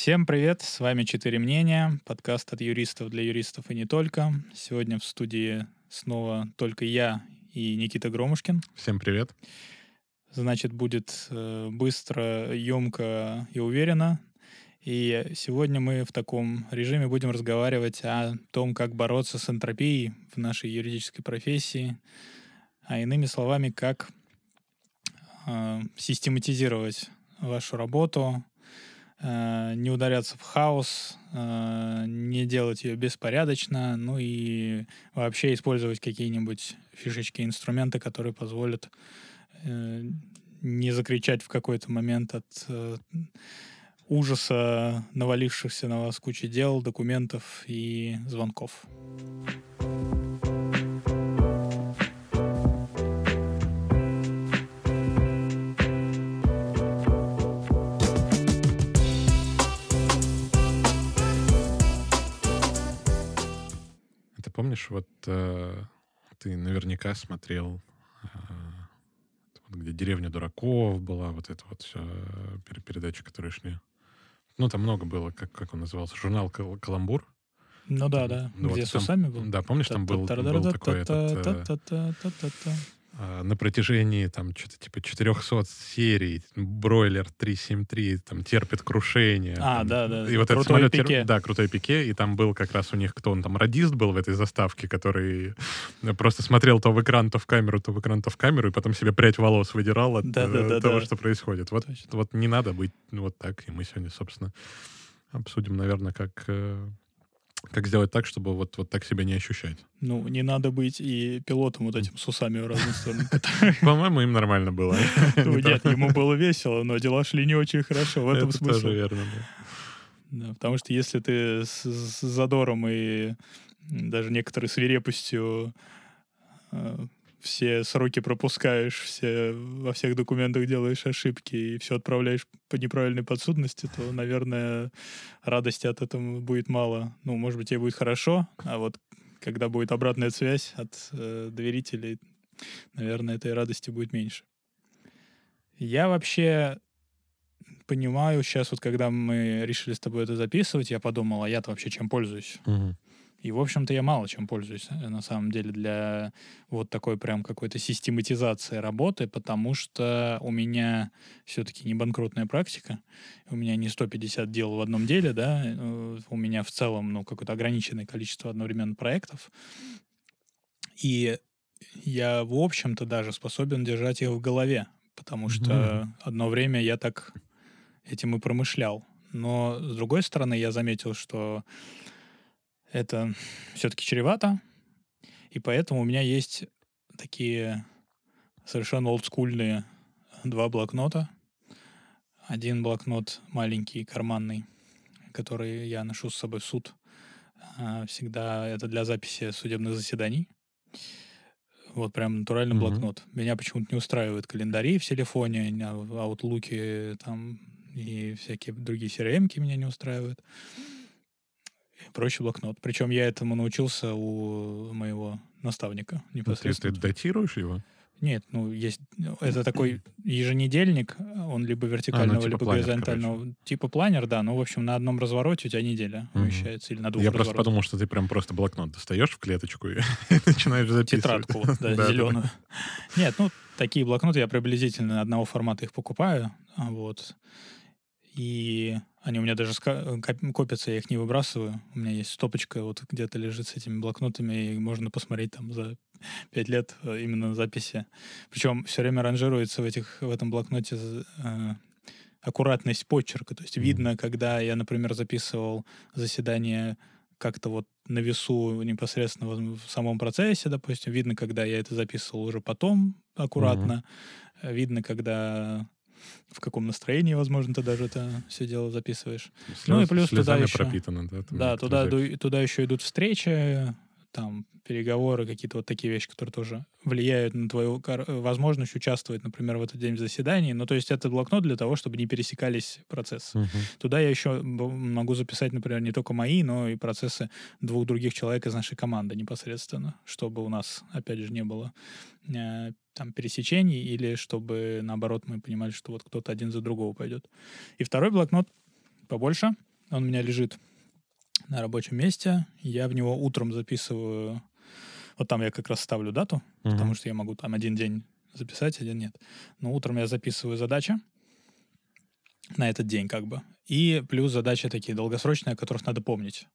Всем привет, с вами «Четыре мнения», подкаст от юристов для юристов и не только. Сегодня в студии снова только я и Никита Громушкин. Всем привет. Значит, будет э, быстро, емко и уверенно. И сегодня мы в таком режиме будем разговаривать о том, как бороться с энтропией в нашей юридической профессии, а иными словами, как э, систематизировать вашу работу, не ударяться в хаос, э, не делать ее беспорядочно, ну и вообще использовать какие-нибудь фишечки, инструменты, которые позволят э, не закричать в какой-то момент от э, ужаса навалившихся на вас кучи дел, документов и звонков. Помнишь, вот э, ты наверняка смотрел, э, вот где деревня дураков была, вот это вот все пер- передачи, которые шли. Ну, там много было, как, как он назывался, журнал «Кал- «Каламбур». Ну да, да. Ну, Где вот с усами был? Да, помнишь, там был, был такой этот, э, на протяжении там что-то типа 400 серий Бройлер 373 там терпит крушение. А, там, да, да. И вот этот Крутой самолет тер- пике. Да, крутой пике. И там был как раз у них, кто он там, радист был в этой заставке, который просто смотрел то в экран, то в камеру, то в экран, то в камеру, и потом себе прядь волос выдирал от Да, да, э, да, того, да. что происходит. Вот, Точно. вот не надо быть вот так. И мы сегодня, собственно, обсудим, наверное, как, э, как сделать так, чтобы вот, вот так себя не ощущать. Ну, не надо быть и пилотом вот этим с усами в разные стороны. По-моему, им нормально было. Ну, Нет, ему было весело, но дела шли не очень хорошо. В этом Это смысл. тоже верно. да. Потому что если ты с, с задором и даже некоторой свирепостью э, все сроки пропускаешь, все, во всех документах делаешь ошибки и все отправляешь по неправильной подсудности, то, наверное, радости от этого будет мало. Ну, может быть, тебе будет хорошо, а вот когда будет обратная связь от э, доверителей, наверное, этой радости будет меньше. Я вообще понимаю сейчас, вот когда мы решили с тобой это записывать, я подумал, а я-то вообще чем пользуюсь? Мгм. И, в общем-то, я мало чем пользуюсь, э, на самом деле, для вот такой прям какой-то систематизации работы, потому что у меня все-таки не банкротная практика, у меня не 150 дел в одном деле, да, э, у меня в целом, ну, какое-то ограниченное количество одновременно проектов, и я, в общем-то, даже способен держать их в голове, потому что одно время я так этим и промышлял. Но, с другой стороны, я заметил, что это все-таки чревато, и поэтому у меня есть такие совершенно олдскульные два блокнота. Один блокнот маленький, карманный, который я ношу с собой в суд. А, Всегда это для записи судебных заседаний. Вот прям натуральный Мгм. блокнот. Меня почему-то не устраивают календари в телефоне, аутлуки там и всякие другие CRM-ки меня не устраивают. И Проще блокнот. Причем я этому научился у моего наставника Ну, Ты, ты непосредственно. датируешь его? Нет, ну есть ну, это такой еженедельник, он либо вертикального, типа либо планер, горизонтального, типа планер, да. Ну в общем на одном развороте у тебя неделя умещается или на двух Я просто разворотах. подумал, что ты прям просто блокнот достаешь в клеточку и начинаешь записывать. Тетрадку, вот, да, Да, зеленую. Нет, ну такие блокноты я приблизительно одного формата их покупаю, а, вот. И они у меня даже копятся, я их не выбрасываю. У меня есть стопочка, вот где-то лежит с этими блокнотами, и можно посмотреть там за пять лет э, именно записи. Причем все время ранжируется в, этих, в этом блокноте э, аккуратность почерка. То есть Мгм. видно, когда я, например, записывал заседание как-то вот на весу непосредственно в самом процессе, допустим. Видно, когда я это записывал уже потом аккуратно. Э, Видно, когда в каком настроении, возможно, ты даже это все дело записываешь. Ну и Слез- плюс туда еще- пропитано, да? Да, туда, ду- туда еще идут встречи, там, переговоры, какие-то вот такие вещи, которые тоже влияют на твою э, возможность участвовать, например, в этот день в заседании. Ну, то есть это блокнот для того, чтобы не пересекались процессы. Мгм. Туда я еще могу записать, например, не только мои, но и процессы двух других человек из нашей команды непосредственно, чтобы у нас, опять же, не было э, там пересечений или чтобы, наоборот, мы понимали, что вот кто-то один за другого пойдет. И второй блокнот побольше, Он у меня лежит на рабочем месте. Я в него утром записываю... Вот там я как раз ставлю дату, Мгм. потому что я могу там один день записать, один нет. Но утром я записываю задачи на этот день как бы. И плюс задачи такие долгосрочные, о которых надо помнить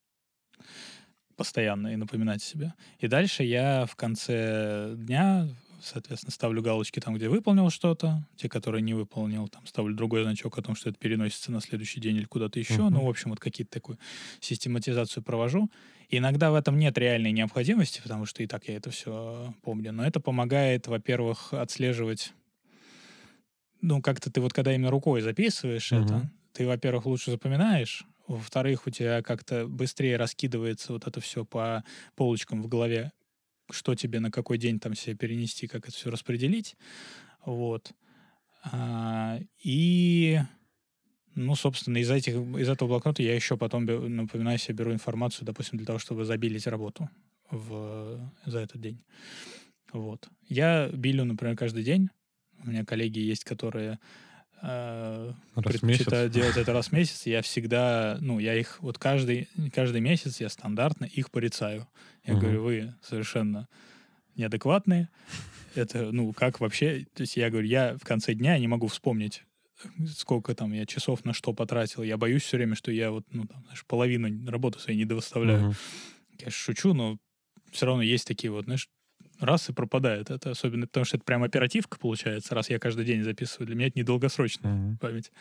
постоянно и напоминать себе. И дальше я в конце дня, соответственно, ставлю галочки там, где выполнил что-то, те, которые не выполнил, там ставлю другой значок о том, что это переносится на следующий день или куда-то еще. Мгм. Ну, в общем, вот какие-то такую систематизацию провожу. Иногда в этом нет реальной необходимости, потому что и так я это все помню. Но это помогает, во-первых, отслеживать ну, как-то ты вот когда именно рукой записываешь Мгм. это, ты, во-первых, лучше запоминаешь, во-вторых, у тебя как-то быстрее раскидывается вот это все по полочкам в голове, что тебе на какой день там себе перенести, как это все распределить. Вот. А, и, ну, собственно, из, этих, из этого блокнота я еще потом, напоминаю себе, беру информацию, допустим, для того, чтобы забилить работу в, за этот день. Вот. Я билю, например, каждый день. У меня коллеги есть, которые э, Раз в предпочитают месяц. делать это раз в месяц. Я всегда, ну, я их вот каждый, каждый месяц я стандартно их порицаю. Я Мгм. говорю, вы совершенно неадекватные. Это, ну, как вообще... То есть я говорю, я в конце дня не могу вспомнить, сколько там я часов на что потратил. Я боюсь все время, что я вот, ну, там, знаешь, половину работы своей не довыставляю. Мгм. Я шучу, но все равно есть такие вот, знаешь, раз и пропадает. Это особенно, потому что это прям оперативка получается, раз я каждый день записываю. Для меня это недолгосрочная Мгм. память.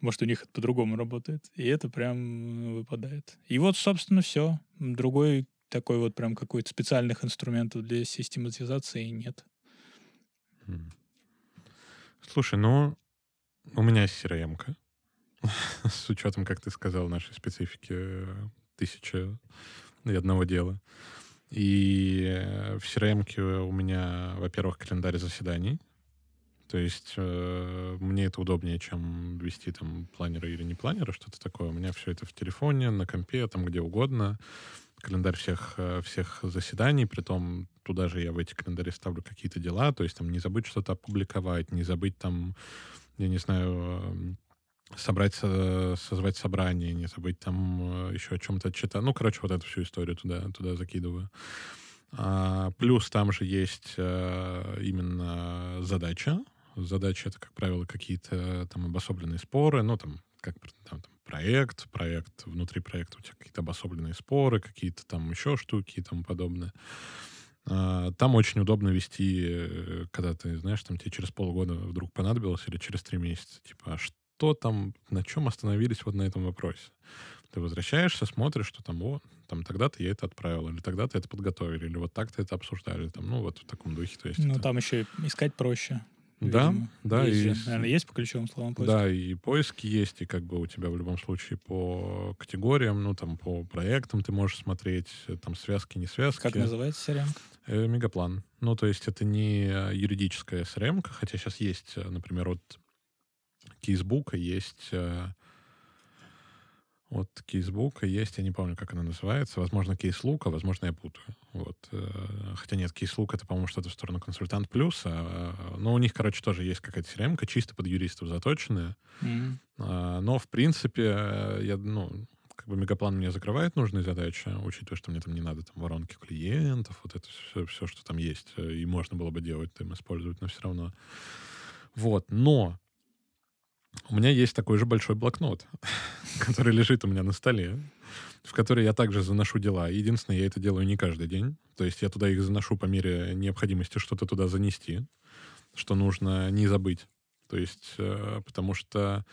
Может, у них это по-другому работает. И это прям выпадает. И вот, собственно, все. Другой такой вот прям какой-то специальных инструментов для систематизации нет. Слушай, ну, у меня есть crm с учетом, как ты сказал, нашей специфики э, тысяча и одного дела. И э, в crm у меня, во-первых, календарь заседаний. То есть э, мне это удобнее, чем вести там планеры или не планеры, что-то такое. У меня все это в телефоне, на компе, там где угодно. Календарь всех, э, всех заседаний, притом туда же я в эти календари ставлю какие-то дела, то есть там не забыть что-то опубликовать, не забыть там, я не знаю, эм, собрать, со- созвать собрание, не забыть там э, еще о чем-то отчитать. Ну, короче, вот эту всю историю туда, туда закидываю. А, плюс там же есть э, именно задача. Задача — это, как правило, какие-то там обособленные споры, ну, там, как там, там, проект, проект, внутри проекта у тебя какие-то обособленные споры, какие-то там еще штуки и тому подобное. А, Там очень удобно вести, э, когда ты, знаешь, там тебе через полгода вдруг понадобилось или через три месяца. Типа, а что там, на чем остановились вот на этом вопросе? Ты возвращаешься, смотришь, что там, о, там тогда-то я это отправил, или тогда-то это подготовили, или вот так-то это обсуждали, там, ну, вот в таком духе. То есть Ну, это- там еще искать проще. Да, видимо. да, Есть и же, наверное, есть по ключевым словам поиска? Да, и поиски есть, и как бы у тебя в любом случае по категориям, ну, там, по проектам ты можешь смотреть, э, там, связки, не связки. Как называется CRM? Э, Мегаплан. Ну, то есть это не юридическая CRM, хотя сейчас есть, э, например, от Кейсбука есть... э, От Кейсбука есть, я не помню, как она называется. Возможно, Кейслук, а возможно, я путаю. Вот. э, Хотя нет, Кейслук — это, по-моему, что-то в сторону Консультант Плюс. а, Но у них, короче, тоже есть какая-то CRM, чисто под юристов заточенная. А, Но, в принципе, э, я, ну, как бы Мегаплан мне закрывает нужные задачи, учитывая, что мне там не надо там воронки клиентов, вот это все, все, что там есть, и можно было бы делать, там использовать, но все равно. Вот, но у меня есть такой же большой блокнот, который лежит у меня на столе, в который я также заношу дела. Единственное, я это делаю не каждый день. То есть я туда их заношу по мере необходимости что-то туда занести, что нужно не забыть. То есть, э, потому что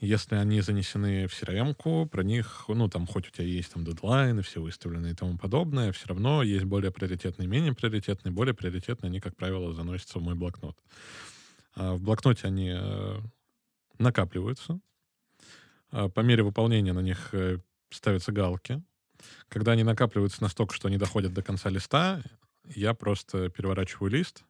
если они занесены в crm про них, ну, там, хоть у тебя есть там дедлайны, все выставлены и тому подобное, все равно есть более приоритетные, менее приоритетные. Более приоритетные, они, как правило, заносятся в мой блокнот. А в блокноте они э, накапливаются. А по мере выполнения на них э, ставятся галки. Когда они накапливаются настолько, что они доходят до конца листа, я просто переворачиваю лист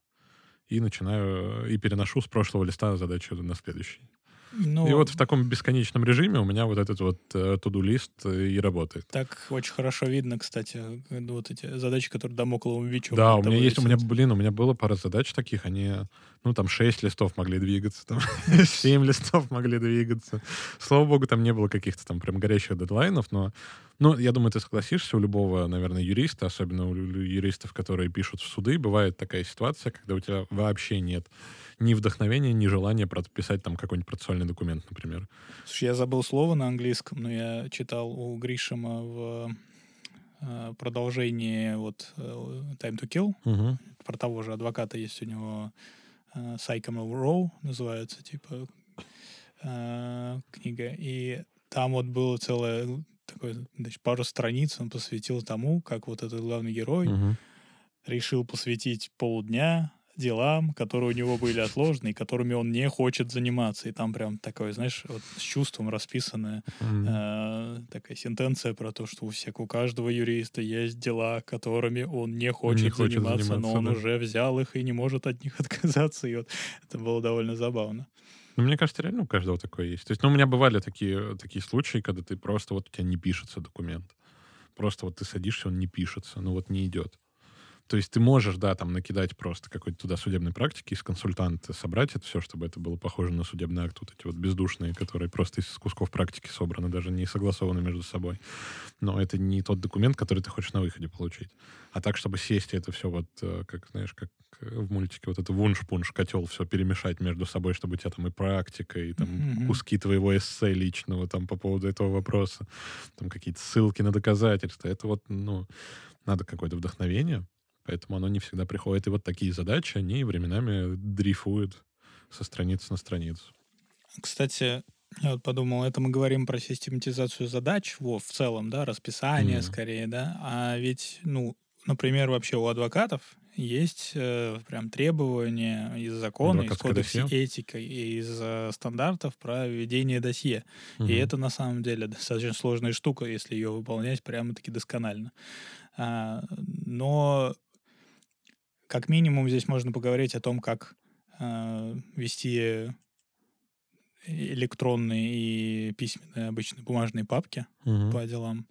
и начинаю, и переношу с прошлого листа задачу на следующий. Ну, И вот в таком бесконечном режиме у меня вот этот вот э, туду-лист э, и работает. Так очень хорошо видно, кстати, э, вот эти задачи, которые домокловым бичом. Да, у меня есть, у меня, блин, у меня было пара задач таких, они, ну, там, 6 листов могли двигаться, там, 7 листов могли двигаться. Слава богу, там не было каких-то там прям горящих дедлайнов, но, ну, я думаю, ты согласишься, у любого, наверное, юриста, особенно у юристов, которые пишут в суды, бывает такая ситуация, когда у тебя вообще нет ни вдохновения, ни желания писать там какой-нибудь процессуальный документ, например. Слушай, я забыл слово на английском, но я читал у Гришима в э, продолжении вот э, Time to Kill. Мгм. Про того же адвоката есть у него э, Sycamore Row, называется, типа, книга. И там вот было целое такое, значит, пару страниц он посвятил тому, как вот этот главный герой Мгм. решил посвятить полдня делам, которые у него были отложены и которыми он не хочет заниматься. И там прям такое, знаешь, вот с чувством расписанная Мгм. э, такая сентенция про то, что у всех, у каждого юриста есть дела, которыми он не хочет, хочет заниматься, но заниматься, он да. уже взял их и не может от них отказаться. И вот это было довольно забавно. Ну, мне кажется, реально у каждого такое есть. То есть, ну, у меня бывали такие, такие случаи, когда ты просто вот у тебя не пишется документ. Просто вот ты садишься, он не пишется, ну вот не идет. То есть ты можешь, да, там накидать просто какой-то туда судебной практики из консультанта, собрать это все, чтобы это было похоже на судебный акт, вот эти вот бездушные, которые просто из кусков практики собраны, даже не согласованы между собой. Но это не тот документ, который ты хочешь на выходе получить. А так, чтобы сесть и это все вот, э, как, знаешь, как э, в мультике, вот это вунш-пунш, котел, все перемешать между собой, чтобы у тебя там и практика, и там Мгм. куски твоего эссе личного там по поводу этого вопроса, там какие-то ссылки на доказательства. Это вот, ну, надо какое-то вдохновение, поэтому оно не всегда приходит. И вот такие задачи, они временами дрейфуют со страницы на страницу. Кстати, я вот подумал, это мы говорим про систематизацию задач, во, в целом, да, расписание Мгм. скорее, да, а ведь, ну, например, вообще у адвокатов есть э, прям требования из закона, из кодекса досье? этики, из э, стандартов про ведение досье. И Мгм. это на самом деле достаточно сложная штука, если ее выполнять прямо-таки досконально. А, но как минимум здесь можно поговорить о том, как а, вести электронные и письменные обычно бумажные папки Мгм. по делам.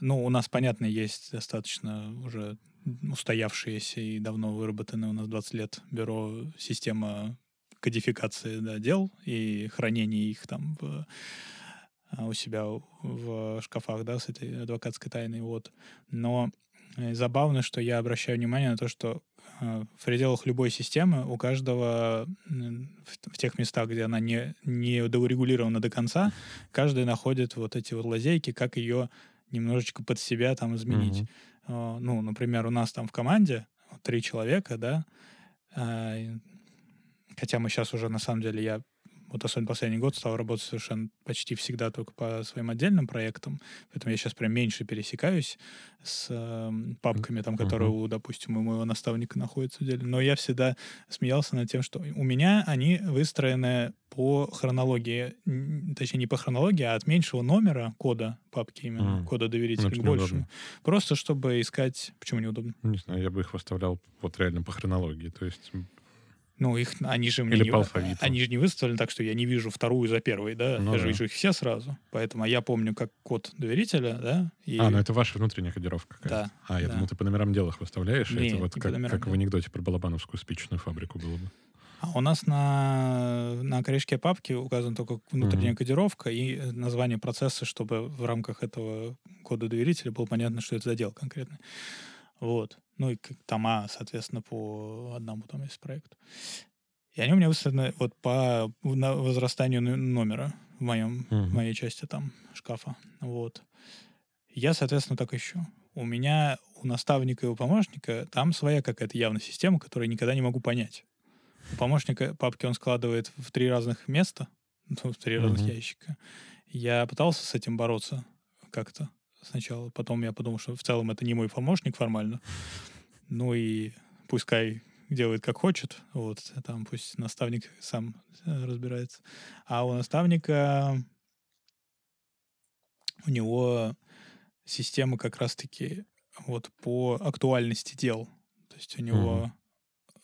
Ну, у нас, понятно, есть достаточно уже устоявшиеся и давно выработанная у нас 20 лет бюро система кодификации да, дел и хранения их там в, а, у себя в шкафах, да, с этой адвокатской тайной, вот. Но э, забавно, что я обращаю внимание на то, что э, в пределах любой системы у каждого в, тех местах, где она не, не урегулирована до конца, каждый находит вот эти вот лазейки, как ее немножечко под себя там изменить. Э, Ну, например, у нас там в команде три человека, да, и- хотя мы сейчас уже, на самом деле, я вот особенно последний год стал работать совершенно почти всегда только по своим отдельным проектам, поэтому я сейчас прям меньше пересекаюсь с эм, папками, там, которые, у, допустим, у моего наставника находятся отдельно. Но я всегда смеялся над тем, что у меня они выстроены по хронологии, точнее, не по хронологии, а от меньшего номера кода папки именно, Мгм. кода доверителя Очень к большему. удобно. Просто чтобы искать... Почему неудобно? Не знаю, я бы их выставлял вот реально по хронологии. То есть Ну, их, они же мне Или не, по алфавиту. они же не выставлены так, что я не вижу вторую за первой, да? Ну я же да. вижу их все сразу. Поэтому я помню как код доверителя, да? И... А, ну это ваша внутренняя кодировка какая-то. Да, А, я да. думал, ты по номерам дел их выставляешь, и Не, это вот не как, как в дел. анекдоте про Балабановскую спичечную фабрику было бы. А у нас на, на корешке папки указана только внутренняя Мгм. кодировка и название процесса, чтобы в рамках этого кода доверителя было понятно, что это за дело конкретно. Вот. Ну и тома, соответственно, по одному там есть проекту. И они у меня выставлены вот по возрастанию но- номера в, моем, в Мгм. моей части там шкафа. Вот. Я, соответственно, так ищу. У меня, у наставника и у помощника там своя какая-то явно система, которую я никогда не могу понять. У помощника папки он складывает в три разных места, в три разных Мгм. ящика. Я пытался с этим бороться как-то сначала. Потом я подумал, что в целом это не мой помощник формально. Ну и пускай делает как хочет. Вот, там пусть наставник сам э, разбирается. А у наставника у него система как раз-таки вот по актуальности дел. То есть у него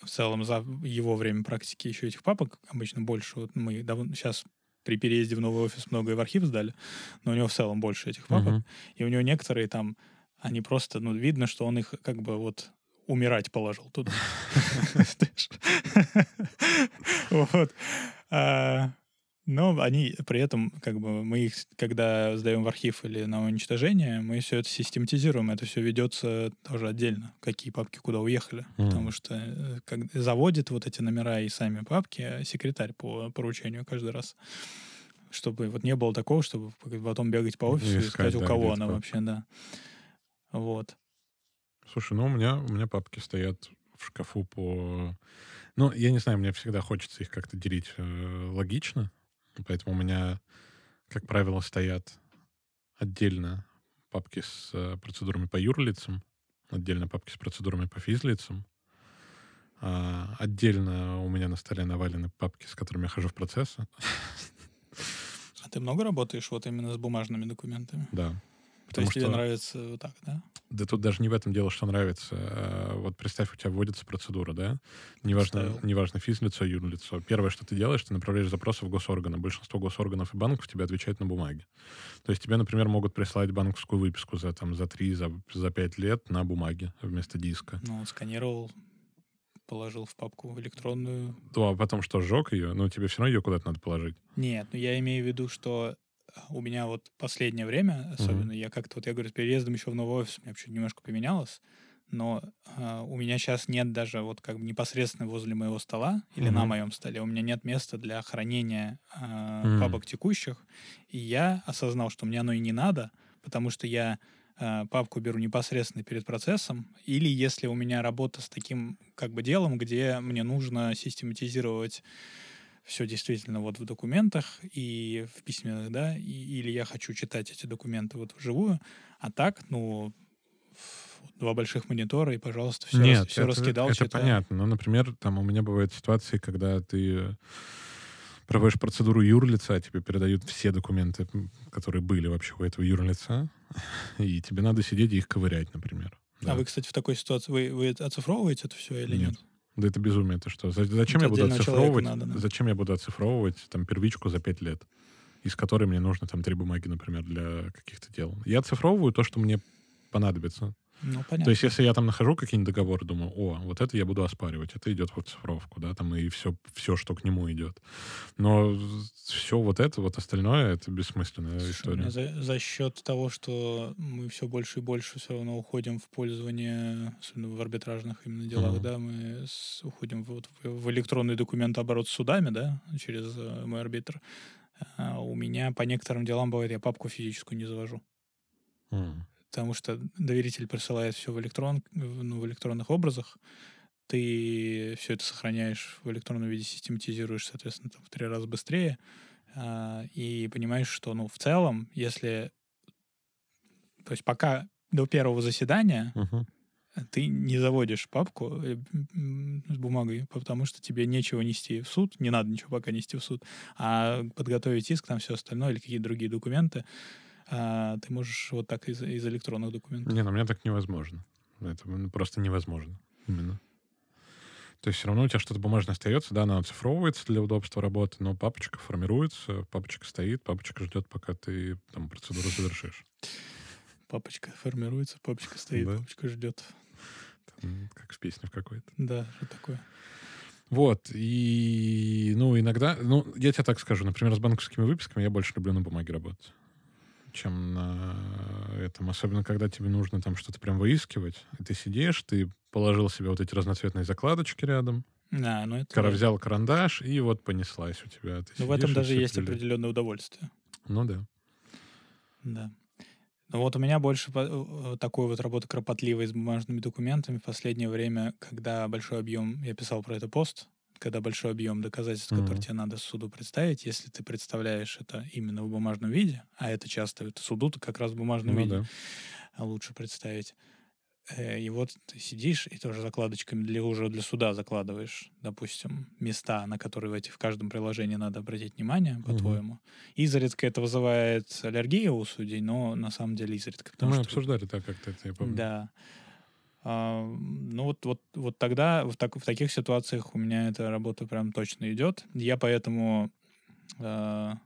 в целом за его время практики еще этих папок обычно больше. Вот мы сейчас при переезде в новый офис много и в архив сдали, но у него в целом больше этих папок. Мгм. И у него некоторые там, они просто, ну, видно, что он их как бы вот умирать положил туда. Вот. Но они при этом, как бы, мы их, когда сдаем в архив или на уничтожение, мы все это систематизируем. Это все ведется тоже отдельно, какие папки куда уехали. Мгм. Потому что э, как, заводит вот эти номера и сами папки а секретарь по поручению каждый раз. Чтобы вот не было такого, чтобы потом бегать по офису и искать, искать, у да, кого где она эти вообще, да. Вот. Слушай, ну у меня, у меня папки стоят в шкафу по... Ну, я не знаю, мне всегда хочется их как-то делить э, логично, поэтому у меня, как правило, стоят отдельно папки с э, процедурами по юрлицам, отдельно папки с процедурами по физлицам, а, отдельно у меня на столе навалены папки, с которыми я хожу в процессы. А ты много работаешь вот именно с бумажными документами? Да. То Потому есть тебе что- нравится вот так, да? Да тут даже не в этом дело, что нравится. А, Вот представь, у тебя вводится процедура, да? Неважно, неважно физлицо, юрлицо. Первое, что ты делаешь, ты направляешь запросы в госорганы. Большинство госорганов и банков тебе отвечают на бумаге. То есть тебе, например, могут прислать банковскую выписку за, там, за 3, за, за 5 лет на бумаге вместо диска. Ну, сканировал, положил в папку электронную. Ну, а потом что, сжег ее? Ну, тебе все равно ее куда-то надо положить. Нет, ну я имею в виду, что у меня вот последнее время, особенно, я как-то, вот я говорю, с переездом еще в новый офис, у меня чуть немножко поменялось, но а, у меня сейчас нет даже вот как бы непосредственно возле моего стола или на Мгм. моем столе, у меня нет места для хранения а, М. папок текущих, и я осознал, что мне оно и не надо, потому что я а, папку беру непосредственно перед процессом, или если у меня работа с таким как бы делом, где мне нужно систематизировать все действительно вот в документах и в письменных, да, и- или я хочу читать эти документы вот вживую, а так, ну, два больших монитора, и, пожалуйста, все, Нет, все это, раскидал, это читаю. понятно. Ну, например, там у меня бывают ситуации, когда ты проводишь процедуру юрлица, тебе передают все документы, которые были вообще у этого юрлица, и тебе надо сидеть и их ковырять, например. А Да. вы, кстати, в такой ситуации, вы, вы оцифровываете это все или нет? Нет. Да это безумие, это что? За- Зачем Это я буду оцифровывать? надо, да. Зачем я буду оцифровывать там первичку за пять лет, из которой мне нужно там три бумаги, например, для каких-то дел? Я оцифровываю то, что мне понадобится. Ну, понятно. То есть, если я там нахожу какие-нибудь договоры, думаю, о, вот это я буду оспаривать, это идет в оцифровку, да, там и все, все, что к нему идет. Но все вот это, вот остальное, это бессмысленная Слушай, у история. за, за счет того, что мы все больше и больше все равно уходим в пользование, особенно в арбитражных именно делах, Мгм. да, мы с- уходим вот в, в электронный документооборот с судами, да, через э, мой арбитр. А у меня по некоторым делам бывает, я папку физическую не завожу. М. Потому что доверитель присылает все в, электрон, ну, в электронных образах, ты все это сохраняешь в электронном виде, систематизируешь, соответственно, там, в три раза быстрее, а, и понимаешь, что, ну, в целом, если... То есть пока до первого заседания Мгм. ты не заводишь папку э, с бумагой, потому что тебе нечего нести в суд, не надо ничего пока нести в суд, а подготовить иск, там все остальное или какие-то другие документы, а, ты можешь вот так из, из электронных документов. Не, ну у меня так невозможно. Это ну, просто невозможно. Именно. То есть все равно у тебя что-то бумажное остается, да, она оцифровывается для удобства работы, но папочка формируется, папочка стоит, папочка ждет, пока ты там процедуру завершишь. Папочка формируется, папочка стоит, Да. папочка ждет. Там, как в песне в какой-то. Да, что такое? Вот, и, ну, иногда, ну, я тебе так скажу, например, с банковскими выписками я больше люблю на бумаге работать, чем на этом, особенно когда тебе нужно там что-то прям выискивать, и ты сидишь, ты положил себе вот эти разноцветные закладочки рядом, Да, ну это... кара взял карандаш, и вот понеслась у тебя. Ты Ну, в этом даже есть пилит. определенное удовольствие. Ну да. Да. Ну вот у меня больше по- э, такой вот работы кропотливой с бумажными документами в последнее время, когда большой объем, я писал про это пост, когда большой объем доказательств, которые Мгм. тебе надо суду представить, если ты представляешь это именно в бумажном виде, а это часто это суду-то как раз в бумажном Ну виде да. лучше представить. Э, И вот ты сидишь и тоже закладочками для уже для суда закладываешь, допустим, места, на которые в, эти, в каждом приложении надо обратить внимание, по-твоему. Изредка это вызывает аллергию у судей, но на самом деле изредка. Потому мы что обсуждали так как-то это, я помню. да. А, ну вот, вот, вот тогда в, так- в таких ситуациях у меня эта работа прям точно идет. Я поэтому а,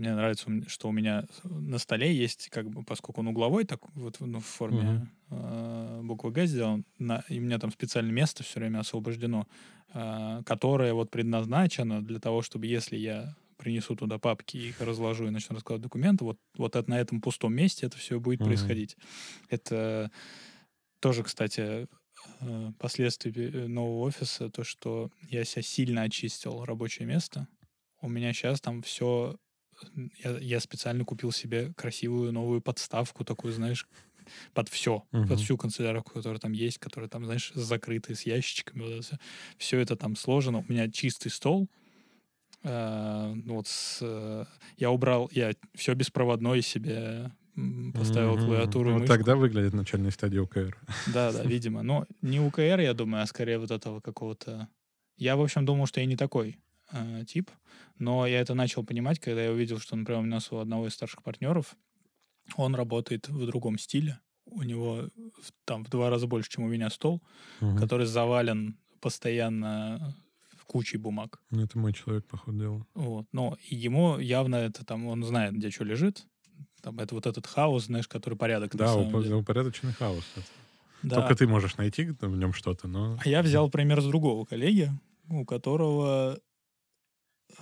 Мне нравится, что у меня на столе есть, как бы, поскольку он угловой, так вот ну, в форме uh-huh. э, буквы Г сделан, на, и у меня там специальное место все время освобождено, э, которое вот предназначено для того, чтобы если я принесу туда папки, их разложу и начну раскладывать документы, вот, вот это, на этом пустом месте это все будет uh-huh. происходить. Это тоже, кстати, э, последствия нового офиса, то, что я себя сильно очистил рабочее место. У меня сейчас там все я, я специально купил себе красивую новую подставку, такую, знаешь, под все, uh-huh. под всю канцелярию, которая там есть, которая там, знаешь, закрытая с ящичками. Вот это все. это там сложено. У меня чистый стол. Э, ну вот с, э, я убрал, я все беспроводное себе поставил mm-hmm. клавиатуру. Вот тогда выглядит начальная стадия УКР. Да, да, видимо. Но не УКР, я думаю, а скорее вот этого какого-то. Я, в общем, думал, что я не такой э, тип. Но я это начал понимать, когда я увидел, что, например, у нас у одного из старших партнеров он работает в другом стиле. У него там в два раза больше, чем у меня стол, угу. который завален постоянно кучей бумаг. Ну, это мой человек, по ходу дела. Вот. Но ему явно это там, он знает, где что лежит. Там это вот этот хаос, знаешь, который порядок. Да, упорядоченный хаос. Да. Только ты можешь найти в нем что-то, но... А я взял пример с другого коллеги, у которого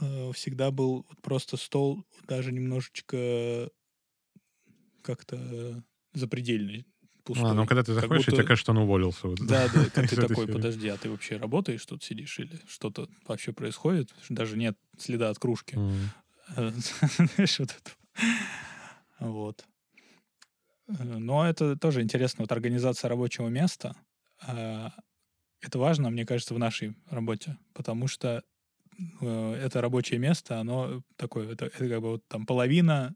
э, всегда был просто стол даже немножечко как-то запредельный. Пустой. А, ну когда ты заходишь, будто... тебе кажется, что он уволился. Вот. Да, да, как ты такой, подожди, а ты вообще работаешь, тут сидишь, или что-то вообще происходит? Даже нет следа от кружки. Знаешь, вот это. Вот. Но это тоже интересно, вот организация рабочего места. А, это важно, мне кажется, в нашей работе, потому что Э, это рабочее место, оно такое, это, это как бы вот там половина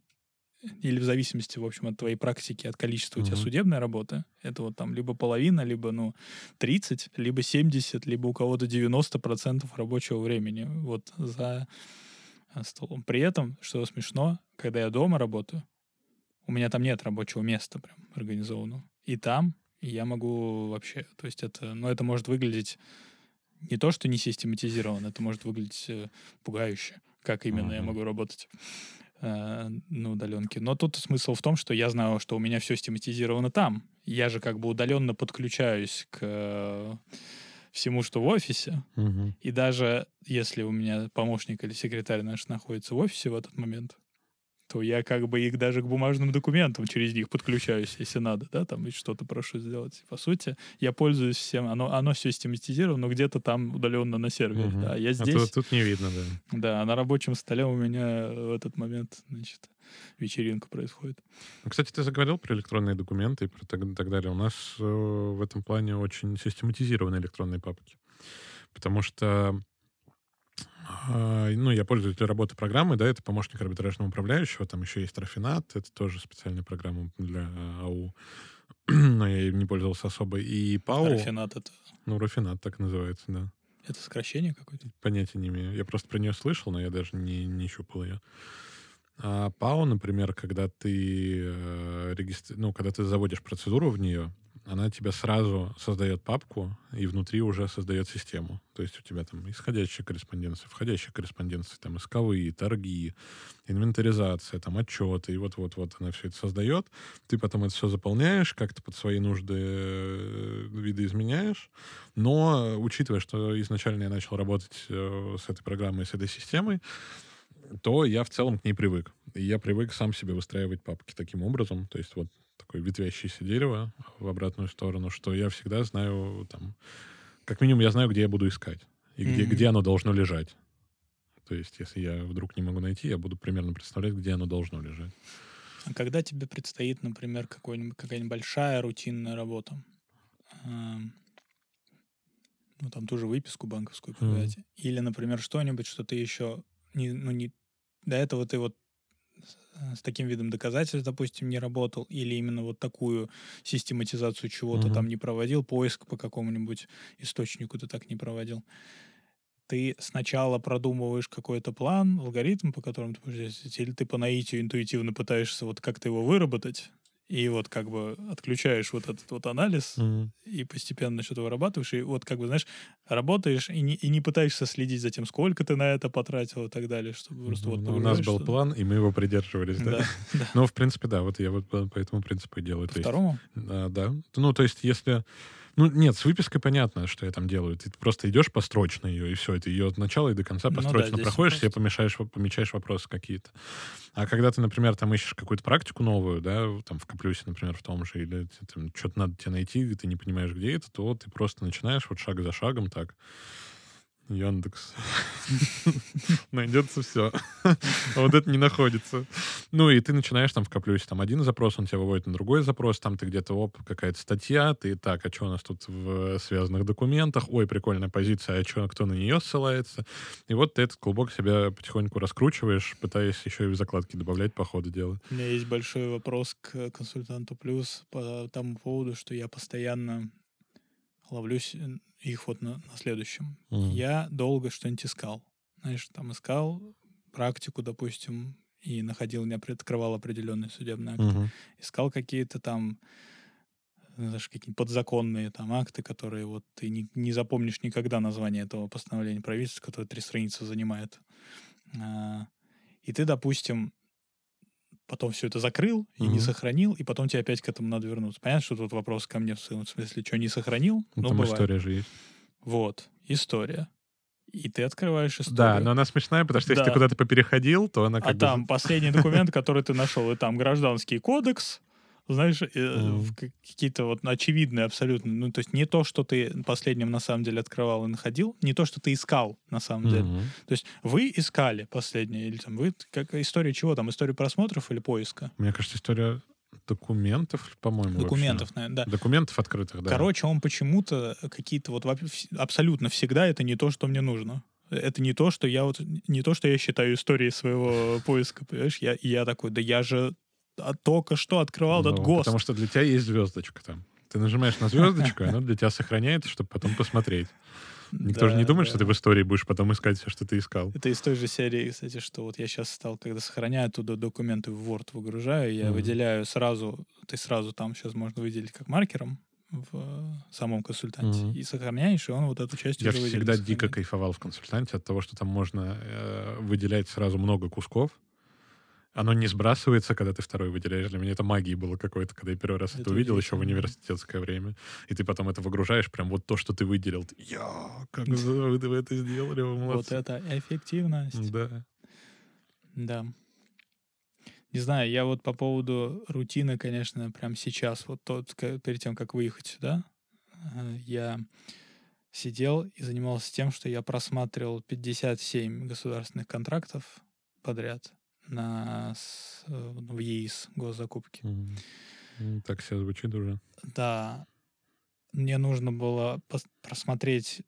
или в зависимости, в общем, от твоей практики, от количества mm-hmm. у тебя судебной работы, это вот там либо половина, либо, ну, 30, либо 70, либо у кого-то 90% рабочего времени вот за э, столом. При этом, что смешно, когда я дома работаю, у меня там нет рабочего места прям организованного. И там я могу вообще, то есть это, ну, это может выглядеть не то, что не систематизирован, это может выглядеть э, пугающе, как именно uh-huh. я могу работать э, на удаленке. Но тут смысл в том, что я знаю, что у меня все систематизировано там. Я же как бы удаленно подключаюсь к э, всему, что в офисе. Uh-huh. И даже если у меня помощник или секретарь наш находится в офисе в этот момент, то я как бы их даже к бумажным документам через них подключаюсь, если надо, да, там и что-то прошу сделать. По сути, я пользуюсь всем, оно, оно все систематизировано, но где-то там удаленно на сервере, угу. да. Я здесь... А тут, тут не видно, да. Да, на рабочем столе у меня в этот момент, значит, вечеринка происходит. Ну, кстати, ты заговорил про электронные документы и про так, так далее. У нас э, в этом плане очень систематизированы электронные папки. Потому что а, ну, я пользователь работы программы, да, это помощник арбитражного управляющего, там еще есть Рафинат, это тоже специальная программа для АУ, но я им не пользовался особо. И ПАУ... Рафинат это? Ну, Рафинат так называется, да. Это сокращение какое-то? Понятия не имею. Я просто про нее слышал, но я даже не, не щупал ее. А ПАУ, например, когда ты, э, регистри... ну, когда ты заводишь процедуру в нее, она тебе сразу создает папку и внутри уже создает систему. То есть у тебя там исходящая корреспонденция, входящая корреспонденция, там исковые, торги, инвентаризация, там отчеты, и вот-вот-вот она все это создает. Ты потом это все заполняешь, как-то под свои нужды э, виды изменяешь. Но учитывая, что изначально я начал работать э, с этой программой, с этой системой, то я в целом к ней привык. И я привык сам себе выстраивать папки таким образом. То есть вот такое ветвящееся дерево в обратную сторону, что я всегда знаю, там, как минимум я знаю, где я буду искать и где, mm-hmm. где оно должно лежать. То есть, если я вдруг не могу найти, я буду примерно представлять, где оно должно лежать. А когда тебе предстоит, например, какая-нибудь большая рутинная работа, эм, ну, там тоже выписку банковскую подать, mm-hmm. или, например, что-нибудь, что ты еще не, ну, не, до этого ты вот с таким видом доказательств, допустим, не работал, или именно вот такую систематизацию чего-то угу. там не проводил, поиск по какому-нибудь источнику ты так не проводил. Ты сначала продумываешь какой-то план, алгоритм, по которому ты будешь действовать, или ты по наитию интуитивно пытаешься вот как-то его выработать, и вот как бы отключаешь вот этот вот анализ Мгм. и постепенно что-то вырабатываешь, и вот как бы, знаешь, работаешь и не, и не пытаешься следить за тем, сколько ты на это потратил и так далее, чтобы просто вот Ну, У нас был погружаешься. план, и мы его придерживались, да? Да, да. Ну, в принципе, да, вот я вот по этому принципу и делаю. По есть, второму? а, да. Ну, то есть, если... Ну, нет, с выпиской понятно, что я там делаю. Ты просто идешь построчно ее, и все. Это ее от начала и до конца Ну да, построчно проходишь, себе просто- помешаешь, помечаешь вопросы какие-то. А когда ты, например, там ищешь какую-то практику новую, да, там в Каплюсе, например, в том же, или там что-то надо тебе найти, и ты не понимаешь, где это, то ты просто начинаешь вот шаг за шагом так. Яндекс. Найдется все. А вот это не находится. Ну, и ты начинаешь там в Каплюсе, там один запрос, он тебя выводит на другой запрос, там ты где-то, оп, какая-то статья, ты так, а что у нас тут в связанных документах, ой, прикольная позиция, а чё, кто на нее ссылается. И вот ты этот клубок себя потихоньку раскручиваешь, пытаясь еще и в закладки добавлять по ходу дела. У меня есть большой вопрос к консультанту плюс по тому поводу, что я постоянно ловлюсь их вот на, на следующем. Мгм. Я долго что-нибудь искал. Знаешь, там искал практику, допустим, и находил, не открывал определенные судебные акты. Мгм. Искал какие-то там знаешь, какие подзаконные там акты, которые вот ты не, не запомнишь никогда название этого постановления правительства, которое три страницы занимает. А, И ты, допустим, потом все это закрыл и не Мгм. сохранил, и потом тебе опять к этому надо вернуться. Понятно, что тут вопрос ко мне в смысле, что не сохранил? Ну, Ну, там бывает. история же есть. Вот, история. И ты открываешь историю. Да, но она смешная, потому что если ты Да. куда-то попереходил, то она А как бы... там последний документ, который ты нашел, и там гражданский кодекс, знаешь, э, ка- какие-то вот очевидные абсолютно, ну, то есть не то, что ты последним на самом деле открывал и находил, не то, что ты искал на самом деле. Мгм. То есть вы искали последнее, или там вы, как история чего там, история просмотров или поиска? Мне кажется, история документов, по-моему, вообще. Документов, наверное, да. Документов открытых, да. Короче, он почему-то какие-то вот вообще абсолютно всегда это не то, что мне нужно. Это не то, что я вот не то, что я считаю историей своего поиска, понимаешь? Я, я такой, да я же только что открывал этот Ну, ГОСТ. Потому что для тебя есть звездочка там. Ты нажимаешь на звездочку, она для тебя сохраняется, чтобы потом посмотреть. Никто же не Да, думает, да. что ты в истории будешь потом искать все, что ты искал. Это из той же серии, кстати, что вот я сейчас стал, когда сохраняю туда документы в Word выгружаю, я Мгм. выделяю сразу, ты сразу там сейчас можно выделить как маркером в э, самом консультанте, Мгм. и сохраняешь, и он вот эту часть Я уже выделит, всегда дико кайфовал в консультанте от того, что там можно э, выделять сразу много кусков. Оно не сбрасывается, когда ты второй выделяешь. Для меня это магией было какой-то, когда я первый раз это, Это увидел еще в университетское время. И ты потом это выгружаешь, прям вот то, что ты выделил. Ты, Я, как вы вы это сделали, вы Вот молодцы. это эффективность. Да. Да. Не знаю, я вот по поводу рутины, конечно, прям сейчас, вот тот, перед тем, как выехать сюда, э, я сидел и занимался тем, что я просматривал 57 государственных контрактов подряд на, с- э, в ЕИС госзакупки. М, Так все звучит уже. Да, мне нужно было пос- просмотреть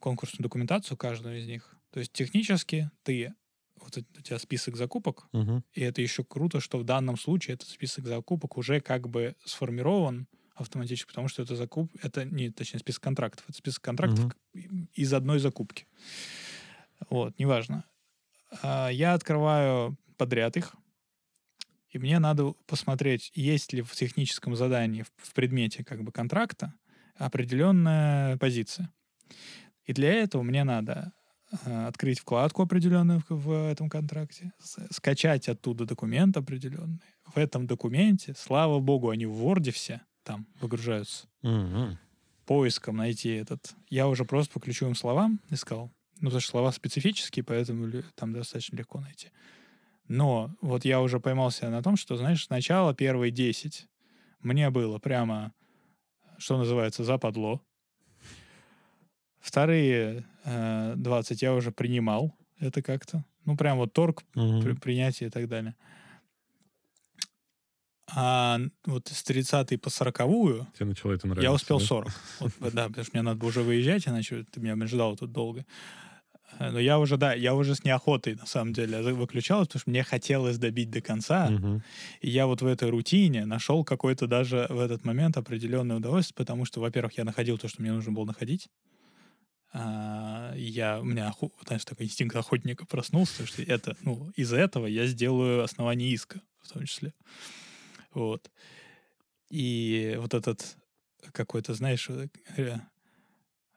конкурсную документацию каждую из них. То есть технически ты, вот у тебя список закупок, Мгм. и это еще круто, что в данном случае этот список закупок уже как бы сформирован автоматически, потому что это закуп, это не, точнее, список контрактов, это список контрактов к- из одной закупки. Вот, неважно. А, Я открываю подряд их, и мне надо посмотреть, есть ли в техническом задании, в, предмете как бы контракта определенная позиция. И для этого мне надо э, открыть вкладку определенную в, этом контракте, скачать оттуда документ определенный. В этом документе, слава богу, они в Word все там выгружаются. Мгм. Поиском найти этот. Я уже просто по ключевым словам искал. Ну, потому что слова специфические, поэтому там достаточно легко найти. Но вот я уже поймался на том, что, знаешь, сначала первые 10 мне было прямо, что называется, западло. Вторые э, 20 я уже принимал это как-то. Ну, прям вот торг, Мгм. при- принятие и так далее. А вот с 30 по 40 Тебе начало это нравиться. я успел да? 40. Вот, да, потому что мне надо было уже выезжать, иначе ты меня ждал тут долго. Э, Но я уже, да, я уже с неохотой, на самом деле, за- выключал, потому что мне хотелось добить до конца. Мгм. И я вот в этой рутине нашел какой-то даже в этот момент определенное удовольствие, потому что, во-первых, я находил то, что мне нужно было находить. А, я, у меня, знаешь, такой инстинкт охотника проснулся, потому что это, ну, из этого я сделаю основание иска, в том числе. Вот. И вот этот какой-то, знаешь, э,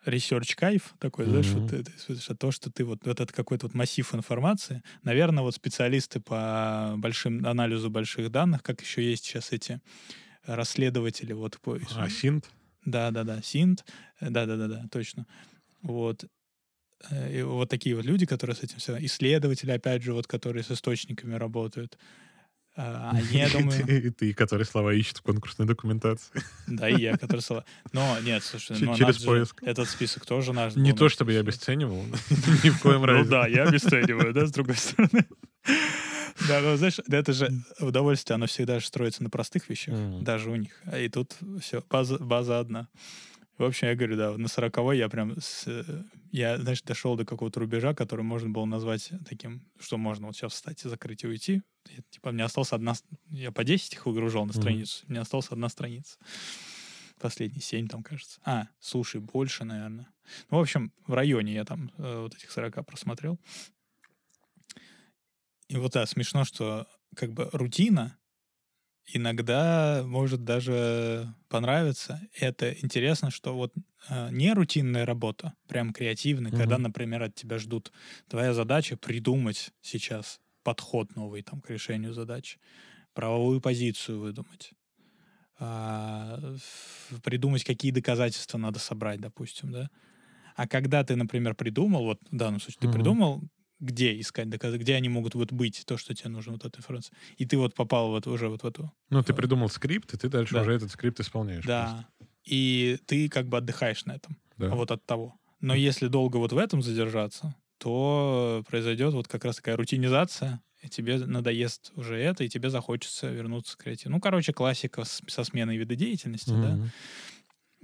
research кайф такой, знаешь, вот это, слышишь, то, что ты вот, вот этот какой-то вот массив информации, наверное, вот специалисты по большим анализу больших данных, как еще есть сейчас эти расследователи, вот по, А синт? да, да, да, Синт, да, да, да, да, точно. Вот. Э, И вот такие вот люди, которые с этим все, исследователи, опять же, вот, которые с источниками работают. А, Они, я И думаю, ты- и ты, который слова ищет в конкурсной документации. да, и я, который слова. Но нет, слушай, Че- ну, через поиск. этот список тоже наш. Не то, чтобы я обесценивал, ни в коем Ну разе. да, я обесцениваю, да, с другой стороны. Да, ну знаешь, это же удовольствие, оно всегда же строится на простых вещах, даже у них. А И тут все, база одна. В общем, я говорю, да, на сороковой я прям, с, э, я, знаешь, дошел до какого-то рубежа, который можно было назвать таким, что можно вот сейчас встать и закрыть и уйти. И, типа, мне осталось одна... Я по 10 их выгружал на страницу, мне осталась одна страница. Последние 7 там, кажется. А, слушай, больше, наверное. Ну, в общем, в районе я там э, вот этих 40 просмотрел. И вот, да, смешно, что как бы рутина иногда может даже понравиться. Это интересно, что вот э, не рутинная работа, прям креативная, когда, Мгм. например, от тебя ждут. Твоя задача придумать сейчас подход новый там к решению задачи, правовую позицию выдумать, а, придумать, какие доказательства надо собрать, допустим, да. А когда ты, например, придумал, вот в данном случае ты Мгм. придумал, где искать доказательства, где они могут вот быть, то, что тебе нужно, вот эта информация, и ты вот попал вот уже вот в эту Ну, ты придумал скрипт, и ты дальше Да. уже этот скрипт исполняешь. Да. И ты как бы отдыхаешь на этом, просто. Да. вот от того. Но если долго вот в этом задержаться, то произойдет вот как раз такая рутинизация, и тебе надоест уже это, и тебе захочется вернуться к креативу. Ну, короче, классика с- со сменой вида деятельности, да.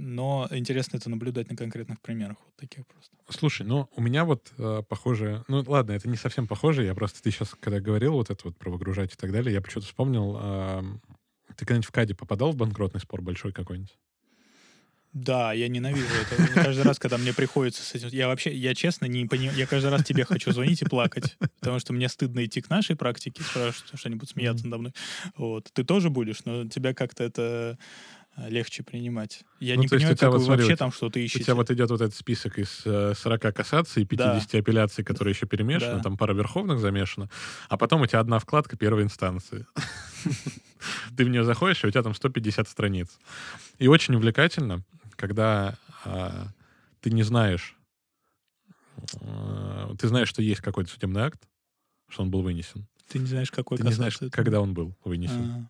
Но интересно это наблюдать на конкретных примерах вот таких просто. Слушай, ну у меня вот э, похоже, ну ладно, это не совсем похоже, я просто ты сейчас, когда говорил вот это вот про выгружать и так далее, я почему-то вспомнил, ам, ты когда-нибудь в КАДе попадал в банкротный спор большой какой-нибудь? Да, я ненавижу это. Каждый раз, когда мне приходится с этим... Я вообще, я честно не понимаю... Я каждый раз тебе хочу звонить и плакать, потому что мне стыдно идти к нашей практике, спрашивать, что они будут смеяться надо мной. Вот. Ты тоже будешь, но тебя как-то это э, легче принимать. Я Ну, не понимаю, у как вот, вы смотри, вообще у там что-то У ищете. тебя вот идет вот этот список из э, 40 кассаций, 50 апелляций, которые еще перемешаны, Да. там пара верховных замешана, а потом у тебя одна вкладка первой инстанции. Ты в нее заходишь, и у тебя там 150 страниц. И очень увлекательно, когда а, ты не знаешь, а, ты знаешь, что есть какой-то судебный акт, что он был вынесен. Ты не знаешь, какой Ты не знаешь, это. когда он был вынесен. А,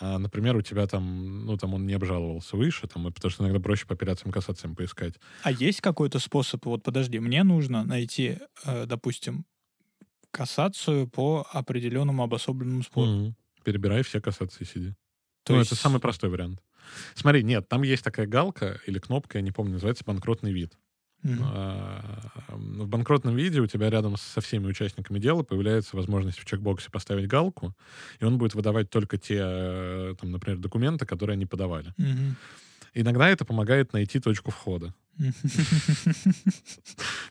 А, например, у тебя там, ну, там он не обжаловался выше, там, потому что иногда проще по апелляциям кассациям поискать. А есть какой-то способ, вот подожди, мне нужно найти, э, допустим, кассацию по определенному обособленному спору. Мгм. Перебирай все кассации сиди. То ну, есть- это самый простой вариант. Смотри, нет, там есть такая галка или кнопка, я не помню, называется банкротный вид. А, В банкротном виде у тебя рядом со всеми участниками дела появляется возможность в чекбоксе поставить галку, и он будет выдавать только те, э, там, например, документы, которые они подавали. Мгм. Иногда это помогает найти точку входа. То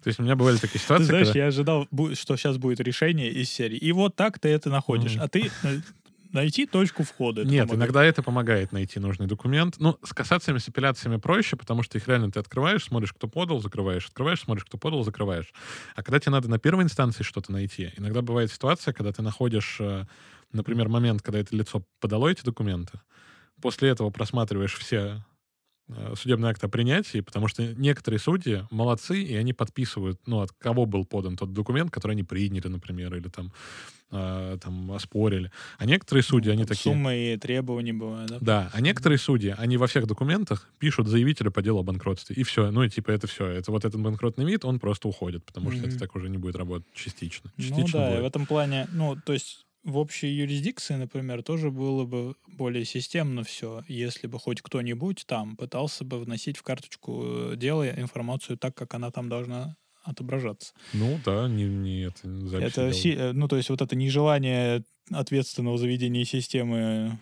есть у меня бывали такие ситуации, знаешь, я ожидал, что сейчас будет решение из серии. И вот так ты это находишь. А ты э, найти точку входа. это Нет, помогает. иногда это помогает найти нужный документ. Ну, с касациями, с апелляциями проще, потому что их реально ты открываешь, смотришь, кто подал, закрываешь, открываешь, смотришь, кто подал, закрываешь. А когда тебе надо на первой инстанции что-то найти, иногда бывает ситуация, когда ты находишь, э, например, момент, когда это лицо подало эти документы, после этого просматриваешь все э, судебные акты о принятии, потому что некоторые судьи молодцы, и они подписывают, ну, от кого был подан тот документ, который они приняли, например, или там, э, там оспорили. А некоторые судьи, они Ну, Там такие... Суммы и требования бывают, да? Да, а некоторые судьи, они во всех документах пишут заявителя по делу о банкротстве. И все. Ну, и типа это все. Это вот этот банкротный вид, он просто уходит, потому что это Мгм. так уже не будет работать частично. Ну Частично да, и в будет. этом плане, ну, то есть в общей юрисдикции, например, тоже было бы более системно все, если бы хоть кто-нибудь там пытался бы вносить в карточку э, дела информацию так, как она там должна отображаться. Ну да, не, не это Это, си- э, ну, то есть вот это нежелание ответственного заведения системы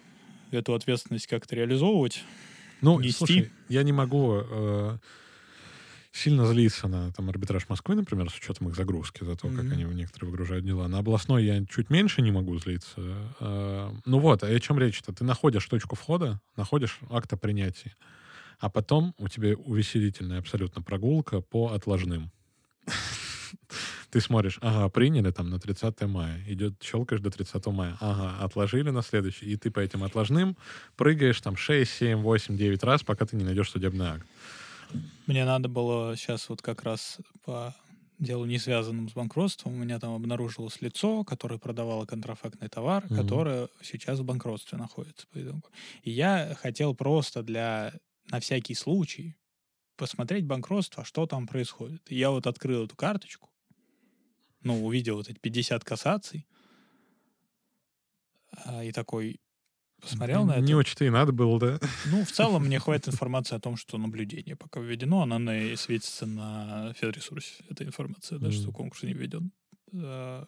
эту ответственность как-то реализовывать. Ну, нести. слушай, я не могу... э, сильно злиться на там арбитраж Москвы, например, с учетом их загрузки, за то, mm-hmm. как они некоторые выгружают дела. На областной я чуть меньше не могу злиться. А, ну вот, а о чем речь-то? Ты находишь точку входа, находишь акт о принятии, а потом у тебя увеселительная абсолютно прогулка по отложным. Ты смотришь, ага, приняли там на 30 мая, идет, щелкаешь до 30 мая, ага, отложили на следующий, и ты по этим отложным прыгаешь там 6, 7, 8, 9 раз, пока ты не найдешь судебный акт. Мне надо было сейчас вот как раз по делу, не связанному с банкротством, у меня там обнаружилось лицо, которое продавало контрафактный товар, mm-hmm. которое сейчас в банкротстве находится. И я хотел просто для, на всякий случай, посмотреть банкротство, что там происходит. И я вот открыл эту карточку, ну, увидел вот эти 50 кассаций, а, и такой, посмотрел на это. Не очень-то и надо было, да? Ну, в целом мне хватит информации о том, что наблюдение пока введено, она на, светится на федресурсе, эта информация, да, mm. что конкурс не введен. А,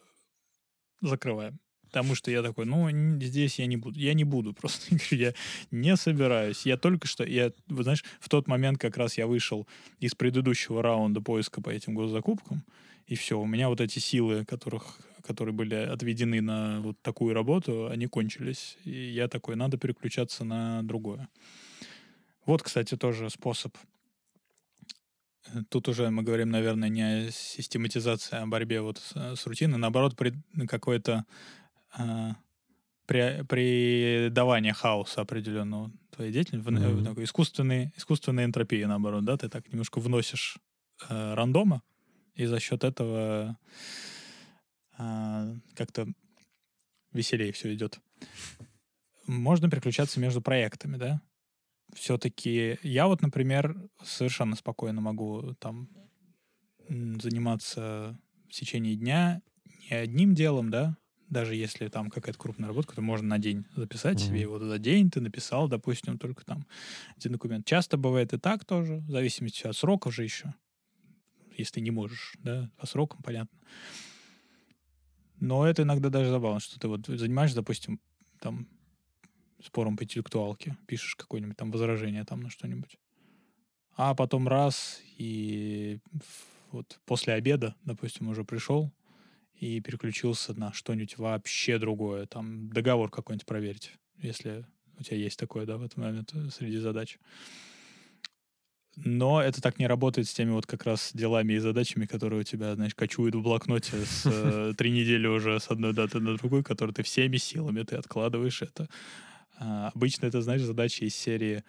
закрываем. Потому что я такой, ну, здесь я не буду. Я не буду просто. я не собираюсь. Я только что, я, вы знаешь, в тот момент как раз я вышел из предыдущего раунда поиска по этим госзакупкам, и все, у меня вот эти силы, которых, которые были отведены на вот такую работу, они кончились. И я такой, надо переключаться на другое. Вот, кстати, тоже способ. Тут уже мы говорим, наверное, не о систематизации, а о борьбе вот с, с рутиной. Наоборот, при, какое-то при, придавание хаоса определенного твоей деятельности, mm-hmm. такой искусственной, искусственной энтропии, наоборот, да, ты так немножко вносишь э, рандома, и за счет этого э, как-то веселее все идет. Можно переключаться между проектами, да? Все-таки я вот, например, совершенно спокойно могу там заниматься в течение дня не одним делом, да, даже если там какая-то крупная работа, которую можно на день записать mm-hmm. себе, вот за день ты написал, допустим, только там один документ. Часто бывает и так тоже, в зависимости от сроков же еще если не можешь, да, по срокам, понятно. Но это иногда даже забавно, что ты вот занимаешься, допустим, там, спором по интеллектуалке, пишешь какое-нибудь там возражение там на что-нибудь. А потом раз, и вот после обеда, допустим, уже пришел и переключился на что-нибудь вообще другое, там договор какой-нибудь проверить, если у тебя есть такое, да, в этот момент э, среди задач. Но это так не работает с теми вот как раз делами и задачами, которые у тебя, знаешь, кочуют в блокноте с э, три недели уже с одной даты на другую, которые ты всеми силами ты откладываешь это. А, обычно это, знаешь, задачи из серии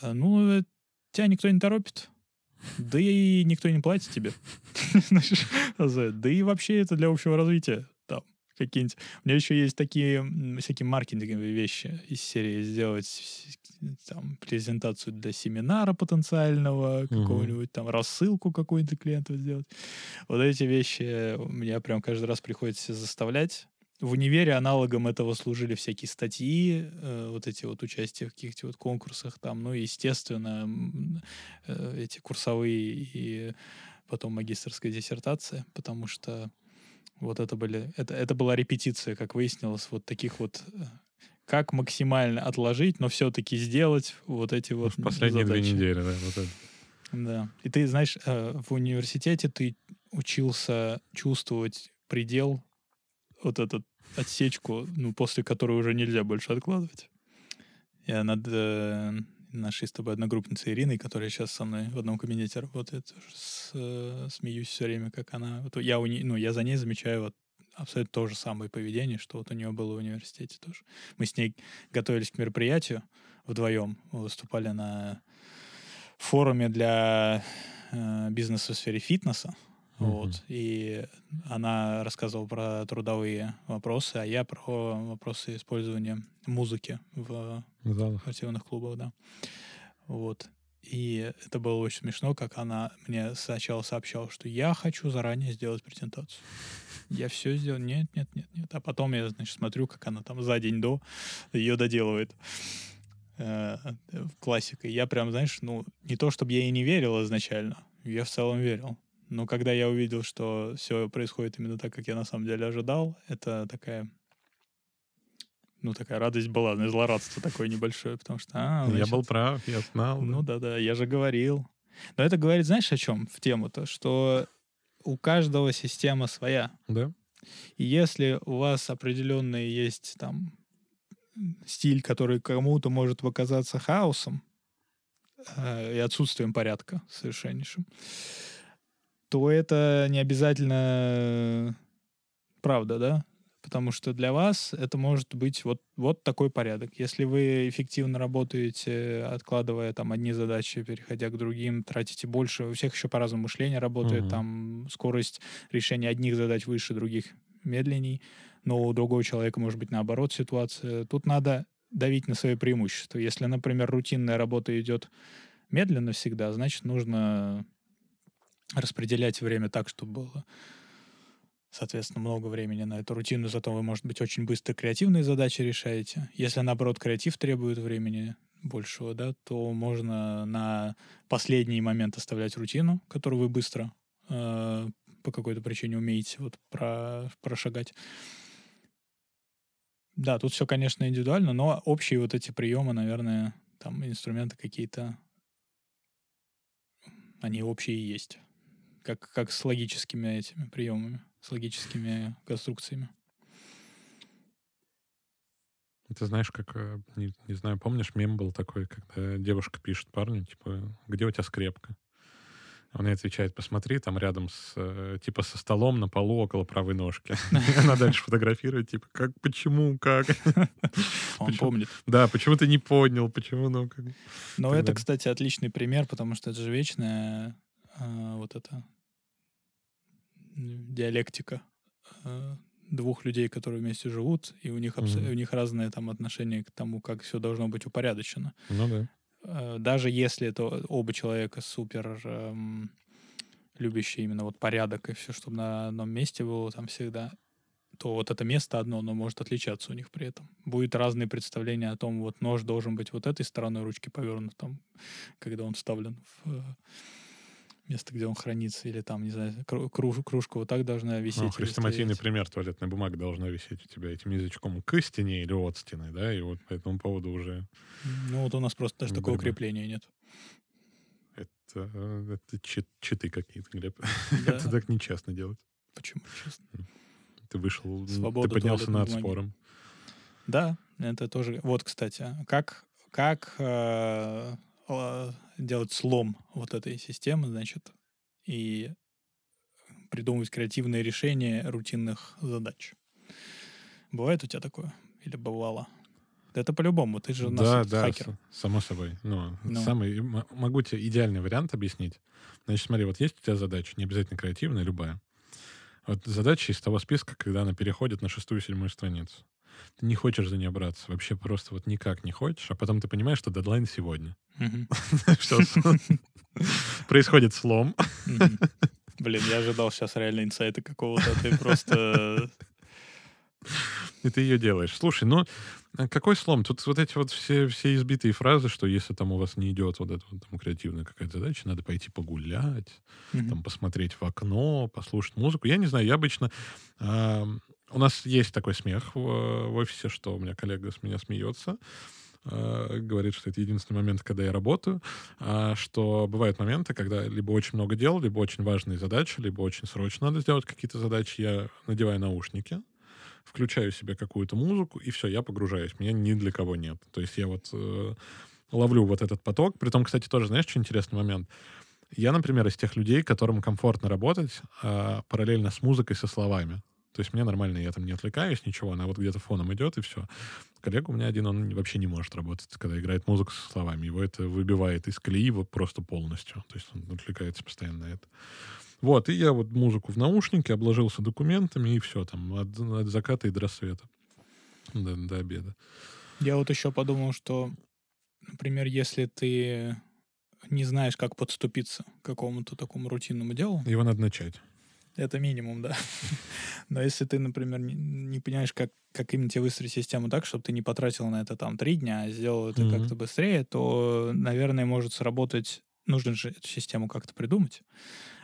«Э, «Ну, тебя никто не торопит, да и никто не платит тебе. Да и вообще это для общего развития какие-нибудь. У меня еще есть такие всякие маркетинговые вещи из серии сделать там презентацию для семинара потенциального, какого-нибудь там рассылку какую-то клиенту сделать. Вот эти вещи меня прям каждый раз приходится заставлять. В универе аналогом этого служили всякие статьи, э, вот эти вот участия в каких-то вот конкурсах там, ну, естественно, э, эти курсовые и потом магистрская диссертация, потому что вот это были, это, это была репетиция, как выяснилось, вот таких вот э, как максимально отложить, но все-таки сделать вот эти вот В последние задачи. две недели, да, вот это. Да. И ты знаешь, э, в университете ты учился чувствовать предел, вот этот отсечку, ну, после которой уже нельзя больше откладывать. Я над э, нашей с тобой одногруппницей Ириной, которая сейчас со мной в одном кабинете работает, с, э, смеюсь все время, как она... Вот я, у не, ну, я за ней замечаю вот абсолютно то же самое поведение, что вот у нее было в университете тоже. Мы с ней готовились к мероприятию вдвоем, выступали на форуме для э, бизнеса в сфере фитнеса. Mm-hmm. Вот. И она рассказывала про трудовые вопросы, а я про вопросы использования музыки в Залах. спортивных клубах, да. Вот. И это было очень смешно, как она мне сначала сообщала, что я хочу заранее сделать презентацию. Я все сделал. Нет, нет, нет, нет. А потом я, значит, смотрю, как она там за день до ее доделывает. Э, классика. Я прям, знаешь, ну, не то, чтобы я ей не верил изначально. Я в целом верил. Но когда я увидел, что все происходит именно так, как я на самом деле ожидал, это такая ну, такая радость была, ну, злорадство такое небольшое, потому что... А, значит, я был прав, я знал. Ну, да-да, я же говорил. Но это говорит, знаешь, о чем в тему-то? Что у каждого система своя. Да. И если у вас определенный есть там стиль, который кому-то может показаться хаосом э, и отсутствием порядка совершеннейшим, то это не обязательно правда, да? Потому что для вас это может быть вот, вот такой порядок. Если вы эффективно работаете, откладывая там одни задачи, переходя к другим, тратите больше, у всех еще по-разному мышление работает, Мгм. там скорость решения одних задач выше, других медленней, но у другого человека может быть наоборот ситуация. Тут надо давить на свои преимущества. Если, например, рутинная работа идет медленно всегда, значит, нужно распределять время так, чтобы было соответственно, много времени на эту рутину, зато вы, может быть, очень быстро креативные задачи решаете. Если, наоборот, креатив требует времени большего, да, то можно на последний момент оставлять рутину, которую вы быстро э, по какой-то причине умеете вот про, прошагать. Да, тут все, конечно, индивидуально, но общие вот эти приемы, наверное, там инструменты какие-то, они общие и есть. Как, как с логическими этими приемами, с логическими конструкциями. Ты знаешь, как, э, не, не знаю, помнишь, мем был такой, когда девушка пишет парню, типа, где у тебя скрепка? Он ей отвечает, посмотри, там рядом с, э, типа, со столом на полу около правой ножки. Она дальше фотографирует, типа, как, почему, как? Он помнит. Да, почему ты не понял, почему, ну, как... Но это, кстати, отличный пример, потому что это же вечная э, вот эта диалектика э, двух людей, которые вместе живут, и у них, абс- Мгм. у них разное там отношение к тому, как все должно быть упорядочено. Ну да. Э, даже если это оба человека супер эм, любящие именно вот порядок и все, чтобы на одном месте было там всегда, то вот это место одно, оно может отличаться у них при этом. Будет разные представления о том, вот нож должен быть вот этой стороной ручки повернут, там, когда он вставлен в э, место, где он хранится, или там, не знаю, кру- круж- кружка вот так должна висеть. Ну, хрестоматийный пример. Туалетная бумага должна висеть у тебя этим язычком к стене или от стены, да, и вот по этому поводу уже Ну вот у нас просто даже такого крепления нет. это, это чит- читы какие-то, Глеб. Да, Это так нечестно делать. почему, честно. Ты вышел, Свобода ты поднялся над бумаги. спором. Да, это тоже. Вот, кстати, как как э, э, делать слом вот этой системы, значит, и придумывать креативные решения рутинных задач. Бывает у тебя такое? Или бывало? Да Это по-любому. Ты же у нас Да, да, хакер. само собой. Ну, Ну. самый, могу тебе идеальный вариант объяснить. Значит, смотри, вот есть у тебя задача, не обязательно креативная, любая. Вот задача из того списка, когда она переходит на шестую-седьмую страницу. Ты не хочешь за нее браться, вообще просто вот никак не хочешь, а потом ты понимаешь, что дедлайн сегодня. Происходит слом. Блин, я ожидал сейчас реально инсайта какого-то. а Ты просто... И ты ее делаешь. Слушай, ну а какой слом? Тут вот эти вот все, все избитые фразы, что если там у вас не идет вот эта вот там креативная какая-то задача, надо пойти погулять, Мгм. там посмотреть в окно, послушать музыку. Я не знаю, я обычно... а, у нас есть такой смех в, в офисе, что у меня коллега с меня смеется, а, говорит, что это единственный момент, когда я работаю, а, что бывают моменты, когда либо очень много дел, либо очень важные задачи, либо очень срочно надо сделать какие-то задачи, я надеваю наушники, включаю себе какую-то музыку, и все, я погружаюсь. Меня ни для кого нет. То есть я вот э, ловлю вот этот поток. Притом, кстати, тоже, знаешь, что интересный момент? Я, например, из тех людей, которым комфортно работать а, параллельно с музыкой, со словами. То есть мне нормально, я там не отвлекаюсь, ничего, она вот где-то фоном идет, и все. Коллега у меня один, он вообще не может работать, когда играет музыку со словами. Его это выбивает из колеи вот просто полностью. То есть он отвлекается постоянно на это. Вот, и я вот музыку в наушнике, обложился документами, и все, там, от, от заката и до рассвета. До, до обеда. Я вот еще подумал, что, например, если ты не знаешь, как подступиться к какому-то такому рутинному делу, Его надо начать. Это минимум, да. Но если ты, например, не, не понимаешь, как, как именно тебе выстроить систему так, чтобы ты не потратил на это там три дня, а сделал это Мгм. как-то быстрее, то, наверное, может сработать... Нужно же эту систему как-то придумать.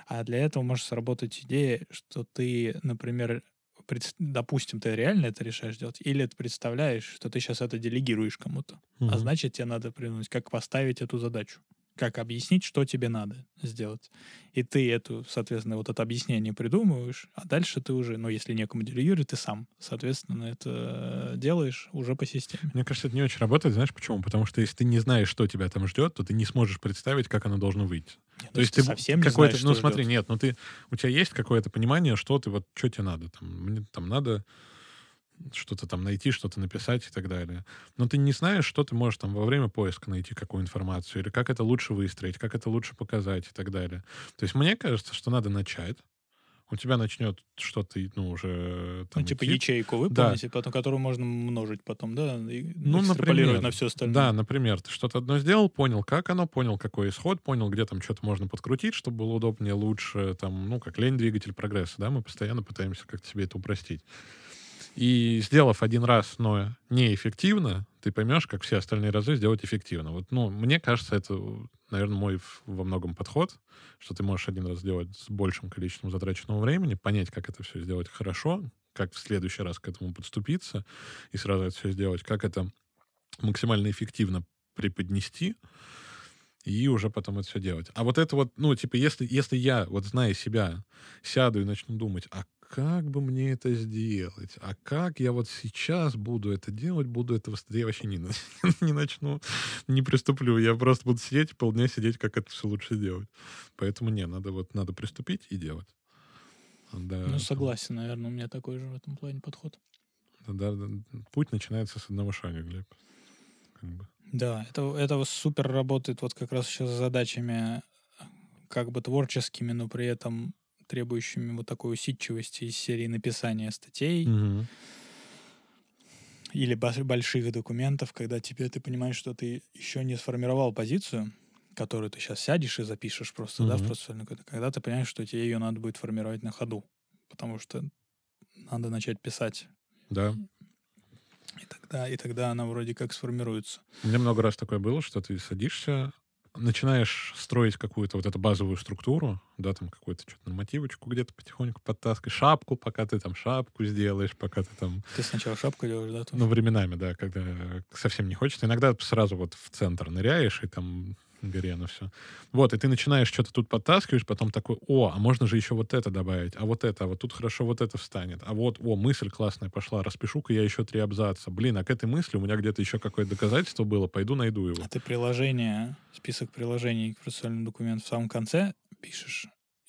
А для этого может сработать идея, что ты, например, пред- допустим, ты реально это решаешь делать, или ты представляешь, что ты сейчас это делегируешь кому-то. А Мгм. значит, тебе надо придумать, как поставить эту задачу. Как объяснить, что тебе надо сделать. И ты эту, соответственно, вот это объяснение придумываешь, а дальше ты уже, ну, если некому делегирует, ты сам, соответственно, это делаешь уже по системе. Мне кажется, это не очень работает, знаешь почему? Потому что если ты не знаешь, что тебя там ждет, то ты не сможешь представить, как оно должно выйти. Нет, То есть ты совсем не какое-то, ну смотри, ждет. нет, ну ты, у тебя есть какое-то понимание, что ты вот, что тебе надо, там, мне там надо что-то там найти, что-то написать и так далее. Но ты не знаешь, что ты можешь там во время поиска найти, какую информацию, или как это лучше выстроить, как это лучше показать и так далее. То есть мне кажется, что надо начать. У тебя начнет что-то, ну, уже там Ну, типа идти. ячейку выполнить, и потом, которую можно множить потом, да, и Ну, например. на все остальное. Да, например, ты что-то одно сделал, понял, как оно, понял, какой исход, понял, где там что-то можно подкрутить, чтобы было удобнее, лучше, там, ну, как лень двигатель прогресса, да, мы постоянно пытаемся как-то себе это упростить. И сделав один раз, но неэффективно, ты поймешь, как все остальные разы сделать эффективно. Вот, ну, мне кажется, это, наверное, мой во многом подход, что ты можешь один раз сделать с большим количеством затраченного времени, понять, как это все сделать хорошо, как в следующий раз к этому подступиться и сразу это все сделать, как это максимально эффективно преподнести, и уже потом это все делать. А вот это вот, ну, типа, если, если я, вот зная себя, сяду и начну думать, а как бы мне это сделать? А как я вот сейчас буду это делать, буду это... Я вообще не, не начну, не приступлю. Я просто буду сидеть полдня сидеть, как это все лучше сделать. Поэтому не, надо вот, надо приступить и делать. Да, Ну, согласен, наверное, у меня такой же в этом плане подход. да, да, путь начинается с одного шага, Глеб. Как бы. Да, это, это супер работает вот как раз еще с задачами как бы творческими, но при этом требующими вот такой усидчивости из серии написания статей Мгм. или больших документов, когда тебе ты понимаешь, что ты еще не сформировал позицию, которую ты сейчас сядешь и запишешь просто, да, в процессуальную, когда ты понимаешь, что тебе ее надо будет формировать на ходу, потому что надо начать писать, Да. и тогда, и тогда она вроде как сформируется. У меня много раз такое было, что ты садишься, начинаешь строить какую-то вот эту базовую структуру, да, там какую-то что-то нормативочку где-то потихоньку подтаскиваешь, шапку, пока ты там шапку сделаешь, пока ты там... Ты сначала шапку делаешь, да? тоже? Ну, временами, да, когда совсем не хочется. Иногда сразу вот в центр ныряешь, и там горе оно все. Вот, и ты начинаешь что-то тут подтаскиваешь, потом такой, о, а можно же еще вот это добавить, а вот это, а вот тут хорошо вот это встанет, а вот, о, мысль классная пошла, распишу-ка я еще три абзаца. Блин, а к этой мысли у меня где-то еще какое-то доказательство было, пойду найду его. А ты приложение, список приложений к процессуальному документу в самом конце пишешь?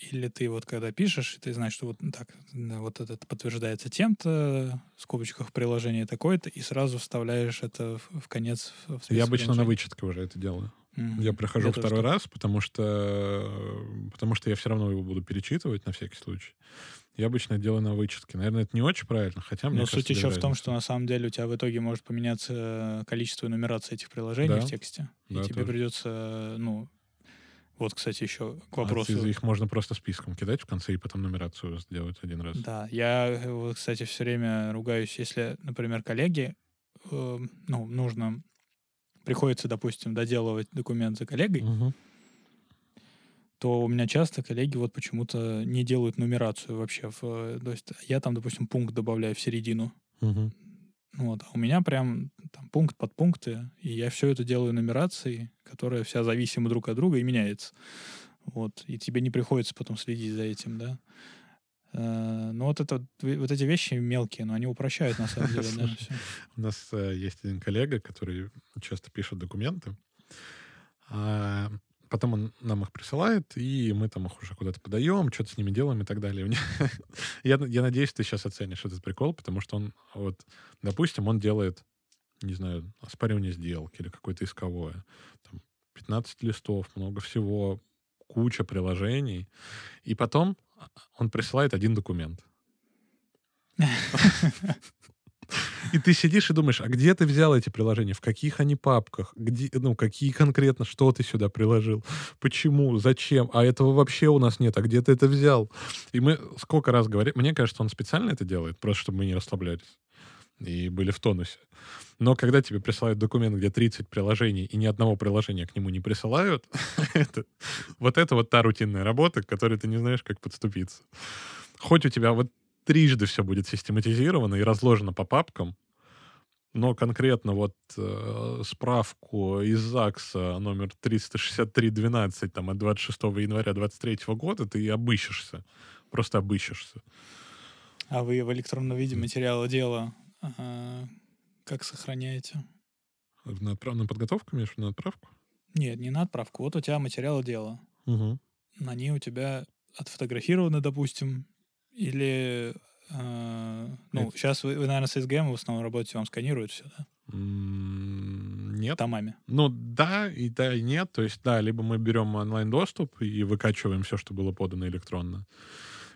Или ты вот когда пишешь, ты знаешь, что вот так, да, вот это подтверждается тем-то, в скобочках приложение такое-то, и сразу вставляешь это в, в конец. в Я обычно на вычетке уже это делаю. Мгм. Я прохожу Я второй раз, потому что, потому что я все равно его буду перечитывать на всякий случай. Я обычно делаю на вычетке. Наверное, это не очень правильно, хотя мне Но кажется, суть еще в том, что на самом деле у тебя в итоге может поменяться э, количество нумераций этих приложений Да. в тексте. И Да, тебе тоже. придется, э, ну, вот, кстати, еще к А вопросу. ты- их можно просто списком кидать в конце и потом нумерацию сделать один раз. Да, я, э, вот, кстати, все время ругаюсь, если, например, коллеги, э, ну, нужно, приходится, допустим, доделывать документ за коллегой, Мгм. то у меня часто коллеги вот почему-то не делают нумерацию вообще. В, э, то есть я там, допустим, пункт добавляю в середину, ну вот, а у меня прям там пункт под пункты, и я все это делаю нумерацией, которая вся зависима друг от друга и меняется. Вот, и тебе не приходится потом следить за этим, да. Э, Ну вот это вот эти вещи мелкие, но они упрощают на самом деле. У нас э, есть один коллега, который часто пишет документы. а потом он нам их присылает, и мы там их уже куда-то подаем, что-то с ними делаем и так далее. Я, я надеюсь, ты сейчас оценишь этот прикол, потому что он, вот, допустим, он делает, не знаю, оспаривание сделки или какое-то исковое. Там 15 листов, много всего, куча приложений. И потом он присылает один документ. И ты сидишь и думаешь, а где ты взял эти приложения, в каких они папках, где, ну, какие конкретно, что ты сюда приложил, почему, зачем, а этого вообще у нас нет, а где ты это взял? И мы сколько раз говорим, мне кажется, он специально это делает, просто чтобы мы не расслаблялись и были в тонусе. Но когда тебе присылают документ, где 30 приложений, и ни одного приложения к нему не присылают, это, вот это вот та рутинная работа, к которой ты не знаешь, как подступиться. Хоть у тебя вот трижды все будет систематизировано и разложено по папкам, но конкретно вот э, справку из ЗАГСа номер 36312 там, от 26 января 23 года ты обыщешься. Просто обыщешься. А вы в электронном виде материала дела а, как сохраняете? На, отправ... на подготовку, имеешь на отправку? Нет, не на отправку. Вот у тебя материалы дела. Угу. Они у тебя отфотографированы, допустим, или а, ну, Это... сейчас вы, вы, наверное, с SGM в основном работаете, вам сканируют все, да? Нет. Томами. Ну, да и да, и нет. То есть, да, либо мы берем онлайн-доступ и выкачиваем все, что было подано электронно.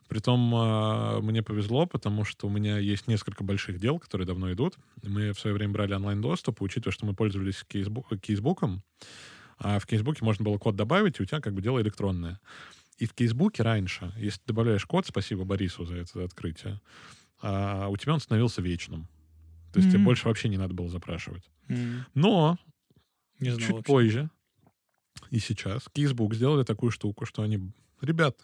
Притом э, мне повезло, потому что у меня есть несколько больших дел, которые давно идут. Мы в свое время брали онлайн-доступ, учитывая, что мы пользовались кейсбук, кейсбуком, а в кейсбуке можно было код добавить, и у тебя как бы дело электронное. И в кейсбуке раньше, если ты добавляешь код, спасибо Борису за это открытие, а, у тебя он становился вечным. То есть mm-hmm. тебе больше вообще не надо было запрашивать. Mm-hmm. Но не знал чуть вообще. позже и сейчас Кейсбук сделали такую штуку, что они, ребята,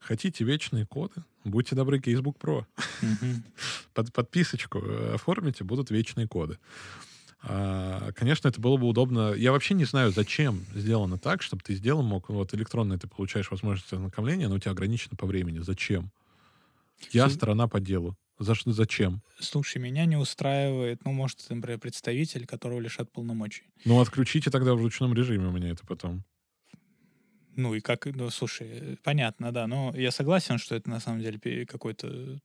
хотите вечные коды, будьте добры, Кейсбук Pro. Mm-hmm. Под подписочку э, оформите, будут вечные коды. А, конечно, это было бы удобно. Я вообще не знаю, зачем сделано так, чтобы ты сделал мог, вот электронно ты получаешь возможность ознакомления, но у тебя ограничено по времени. Зачем? Я С... сторона по делу. За что, зачем? Слушай, меня не устраивает, ну, может, например, представитель, которого лишат полномочий. Ну, отключите тогда в ручном режиме у меня это потом. Ну, и как, ну, слушай, понятно, да, но я согласен, что это на самом деле какой-то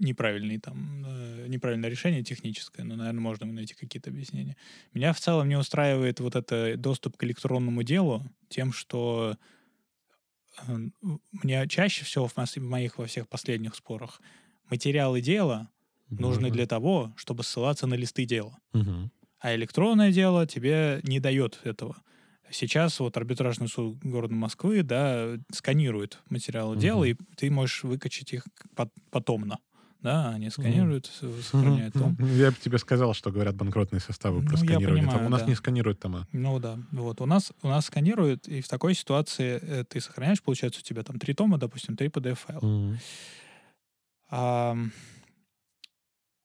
неправильный там, э, неправильное решение техническое, но, наверное, можно найти какие-то объяснения. Меня в целом не устраивает вот это доступ к электронному делу тем, что э, мне чаще всего в, в моих во всех последних спорах материалы дела Можно. нужны для того, чтобы ссылаться на листы дела. Угу. А электронное дело тебе не дает этого. Сейчас вот арбитражный суд города Москвы, да, сканирует материалы угу. дела, и ты можешь выкачать их потомно да, они сканируют, mm. сохраняют том. Я бы тебе сказал, что говорят банкротные составы ну, про сканирование. Понимаю, там, у нас да. не сканируют тома. Ну да, вот у нас у нас сканируют, и в такой ситуации э, ты сохраняешь, получается у тебя там три тома, допустим, три PDF файла. Mm. А,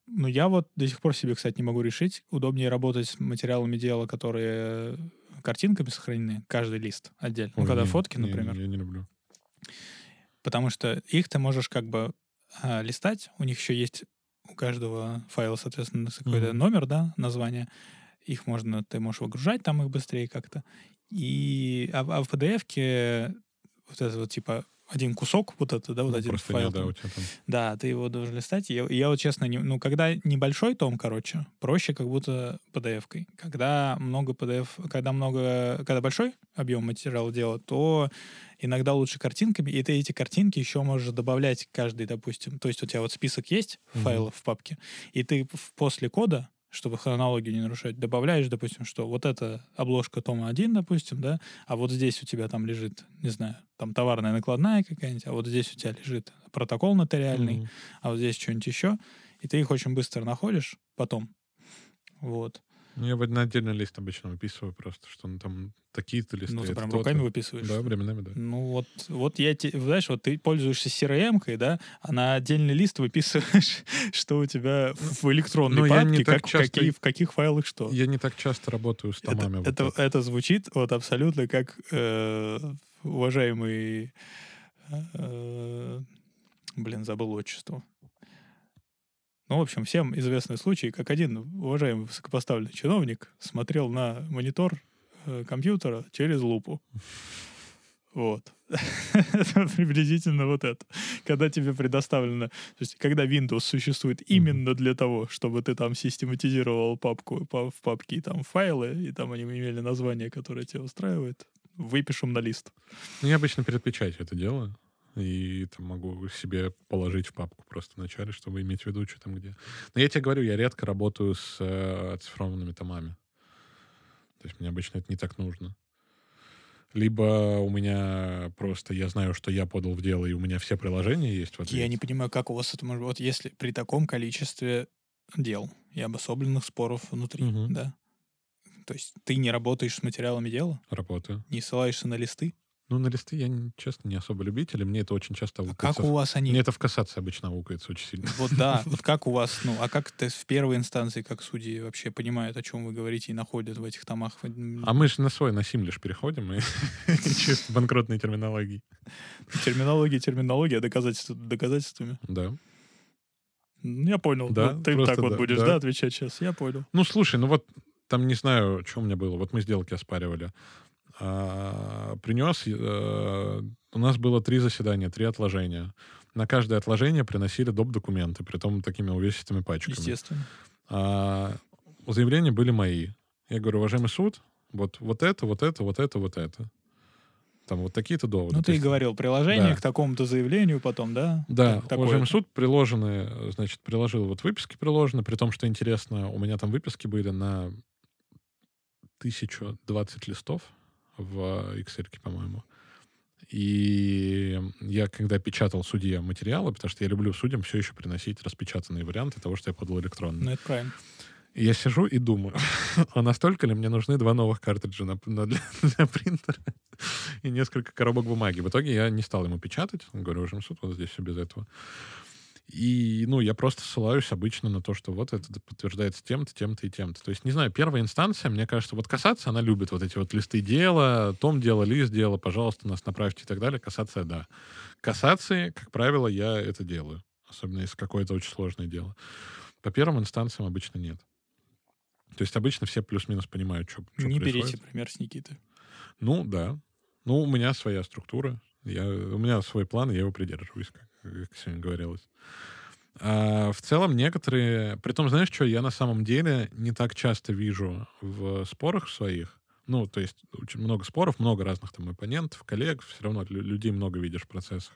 ну я вот до сих пор себе, кстати, не могу решить, удобнее работать с материалами дела, которые картинками сохранены, каждый лист отдельно. Ой, ну когда не, фотки, например. Не, я не люблю. Потому что их ты можешь как бы а, листать. У них еще есть у каждого файла, соответственно, какой-то mm-hmm. номер, да, название. Их можно, ты можешь выгружать там их быстрее как-то. И, а, а в PDF-ке вот это вот типа один кусок, вот это, да, вот ну, один просто файл. Не, да, у тебя там. да, ты его должен листать. Я, я вот честно, не, ну, когда небольшой том, короче, проще как будто PDF-кой. Когда много PDF, когда много, когда большой объем материала делать, то иногда лучше картинками, и ты эти картинки еще можешь добавлять каждый, допустим. То есть у тебя вот список есть mm-hmm. файлов в папке, и ты после кода чтобы хронологию не нарушать, добавляешь, допустим, что вот эта обложка тома 1, допустим, да, а вот здесь у тебя там лежит, не знаю, там товарная накладная какая-нибудь, а вот здесь у тебя лежит протокол нотариальный, mm-hmm. а вот здесь что-нибудь еще, и ты их очень быстро находишь потом. Вот. Ну, я на отдельный лист обычно выписываю просто, что ну, там такие-то листы. Ну, ты прям руками выписываешь? Да, временами, да. Ну, вот, вот я тебе, знаешь, вот ты пользуешься CRM-кой, да, а на отдельный лист выписываешь, что у тебя в электронной Но папке, как, часто, какие, в каких файлах что. Я не так часто работаю с томами. Это, вот это, это звучит вот абсолютно как э, уважаемый... Э, блин, забыл отчество. Ну, в общем, всем известный случай, как один уважаемый высокопоставленный чиновник смотрел на монитор э, компьютера через лупу. Вот. приблизительно вот это. Когда тебе предоставлено... То есть, когда Windows существует именно для того, чтобы ты там систематизировал папку в папке там файлы, и там они имели название, которое тебя устраивает, выпишем на лист. Ну, я обычно перед печатью это делаю и там могу себе положить в папку просто в начале, чтобы иметь в виду, что там где. Но я тебе говорю, я редко работаю с э, оцифрованными томами. То есть мне обычно это не так нужно. Либо у меня просто я знаю, что я подал в дело, и у меня все приложения есть в ответе. Я не понимаю, как у вас это может... Вот если при таком количестве дел и обособленных споров внутри, угу. да? То есть ты не работаешь с материалами дела? Работаю. Не ссылаешься на листы? Ну, на листы я, честно, не особо любитель, и мне это очень часто а как у вас они... Мне это в кассации обычно аукается очень сильно. Вот да, вот как у вас, ну, а как это в первой инстанции, как судьи вообще понимают, о чем вы говорите, и находят в этих томах? А мы же на свой, на сим лишь переходим, и чисто банкротной терминологии. Терминология, терминология, доказательства доказательствами? Да. Я понял. Да, ты так вот будешь, да, отвечать сейчас? Я понял. Ну, слушай, ну вот там не знаю, что у меня было. Вот мы сделки оспаривали а, принес... А, у нас было три заседания, три отложения. На каждое отложение приносили доп. документы, при том такими увесистыми пачками. Естественно. А, заявления были мои. Я говорю, уважаемый суд, вот, вот это, вот это, вот это, вот это. Там вот такие-то доводы. Ну, ты и говорил, приложение да. к такому-то заявлению потом, да? Да, уважаемый суд, приложены, значит, приложил вот выписки приложены, при том, что интересно, у меня там выписки были на 1020 листов в Excel, по-моему. И я, когда печатал судье материалы, потому что я люблю судьям все еще приносить распечатанные варианты того, что я подал электронно. Ну, это правильно. И я сижу и думаю, а настолько ли мне нужны два новых картриджа на, на, для, для принтера и несколько коробок бумаги. В итоге я не стал ему печатать. Говорю, уже суд, вот здесь все без этого. И, ну, я просто ссылаюсь обычно на то, что вот это подтверждается тем-то, тем-то и тем-то. То есть, не знаю, первая инстанция, мне кажется, вот касаться, она любит вот эти вот листы дела, том дела, лист дела, пожалуйста, нас направьте и так далее. Касация, да. Касации, как правило, я это делаю. Особенно если какое-то очень сложное дело. По первым инстанциям обычно нет. То есть обычно все плюс-минус понимают, что, что Не происходит. берите пример с Никиты. Ну, да. Ну, у меня своя структура. Я, у меня свой план, я его придерживаюсь, как, как сегодня говорилось. А в целом некоторые... Притом, знаешь что, я на самом деле не так часто вижу в спорах своих, ну, то есть очень много споров, много разных там оппонентов, коллег, все равно людей много видишь в процессах.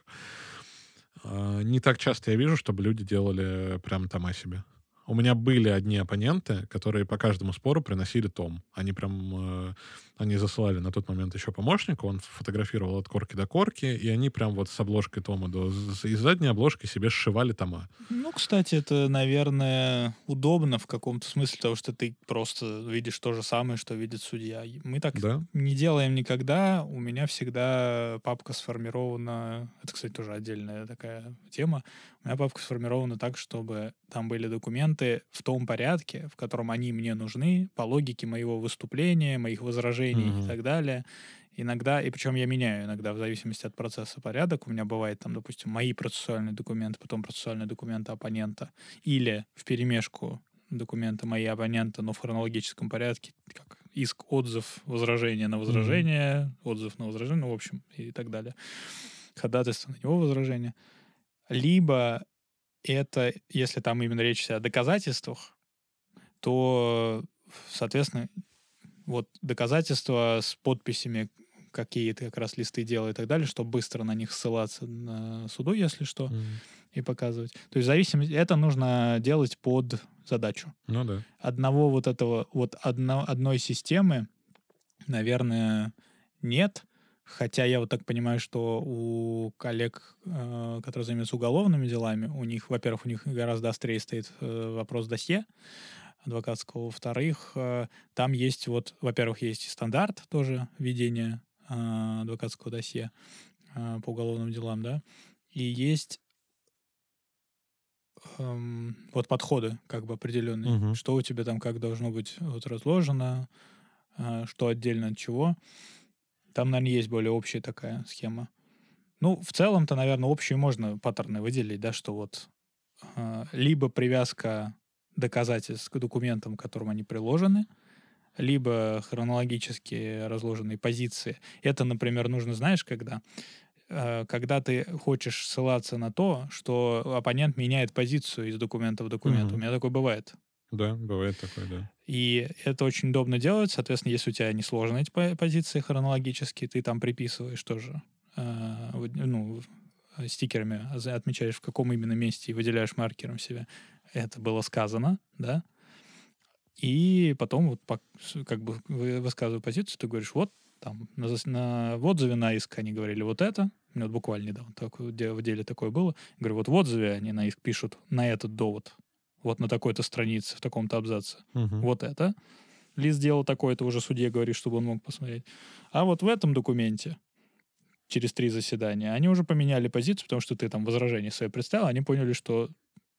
А, не так часто я вижу, чтобы люди делали прям там о себе. У меня были одни оппоненты, которые по каждому спору приносили том. Они прям, э, они засылали на тот момент еще помощника, он фотографировал от корки до корки, и они прям вот с обложкой тома до, из задней обложки себе сшивали тома. Ну, кстати, это, наверное, удобно в каком-то смысле, потому что ты просто видишь то же самое, что видит судья. Мы так да? не делаем никогда. У меня всегда папка сформирована... Это, кстати, тоже отдельная такая тема. У меня папка сформирована так, чтобы там были документы в том порядке, в котором они мне нужны, по логике моего выступления, моих возражений mm-hmm. и так далее. Иногда, и причем я меняю иногда в зависимости от процесса порядок. У меня бывает там, допустим, мои процессуальные документы, потом процессуальные документы оппонента. Или в перемешку документы мои оппонента, но в хронологическом порядке, как иск, отзыв, возражение на возражение, mm-hmm. отзыв на возражение, ну, в общем, и так далее. Ходатайство на него возражение либо это, если там именно речь о доказательствах, то, соответственно, вот доказательства с подписями, какие-то как раз листы делают и так далее, чтобы быстро на них ссылаться на суду, если что, mm. и показывать. То есть в зависимости... Это нужно делать под задачу. Ну да. Одного вот этого, вот одно, одной системы, наверное, нет. Хотя я вот так понимаю, что у коллег, э, которые занимаются уголовными делами, у них, во-первых, у них гораздо острее стоит э, вопрос досье адвокатского. Во-вторых, э, там есть вот, во-первых, есть стандарт тоже ведения адвокатского досье по уголовным делам, да, и есть эм, вот подходы как бы определенные, угу. что у тебя там как должно быть вот разложено, что отдельно от чего. Там, наверное, есть более общая такая схема. Ну, в целом-то, наверное, общую можно паттерны выделить, да, что вот э, либо привязка доказательств к документам, к которым они приложены, либо хронологически разложенные позиции. Это, например, нужно, знаешь, когда? Э, когда ты хочешь ссылаться на то, что оппонент меняет позицию из документа в документ. Mm-hmm. У меня такое бывает. Да, бывает такое, да. И это очень удобно делать. Соответственно, если у тебя не сложны эти позиции хронологически, ты там приписываешь тоже, э, ну, стикерами отмечаешь, в каком именно месте и выделяешь маркером себя. Это было сказано, да. И потом вот как бы высказываю позицию, ты говоришь, вот там на, на в отзыве на иск они говорили вот это, вот буквально недавно так, в деле такое было. говорю, вот в отзыве они на иск пишут на этот довод вот на такой-то странице, в таком-то абзаце. Угу. Вот это. Лист сделал такое, то уже судье говорит, чтобы он мог посмотреть. А вот в этом документе через три заседания, они уже поменяли позицию, потому что ты там возражение свои представил, они поняли, что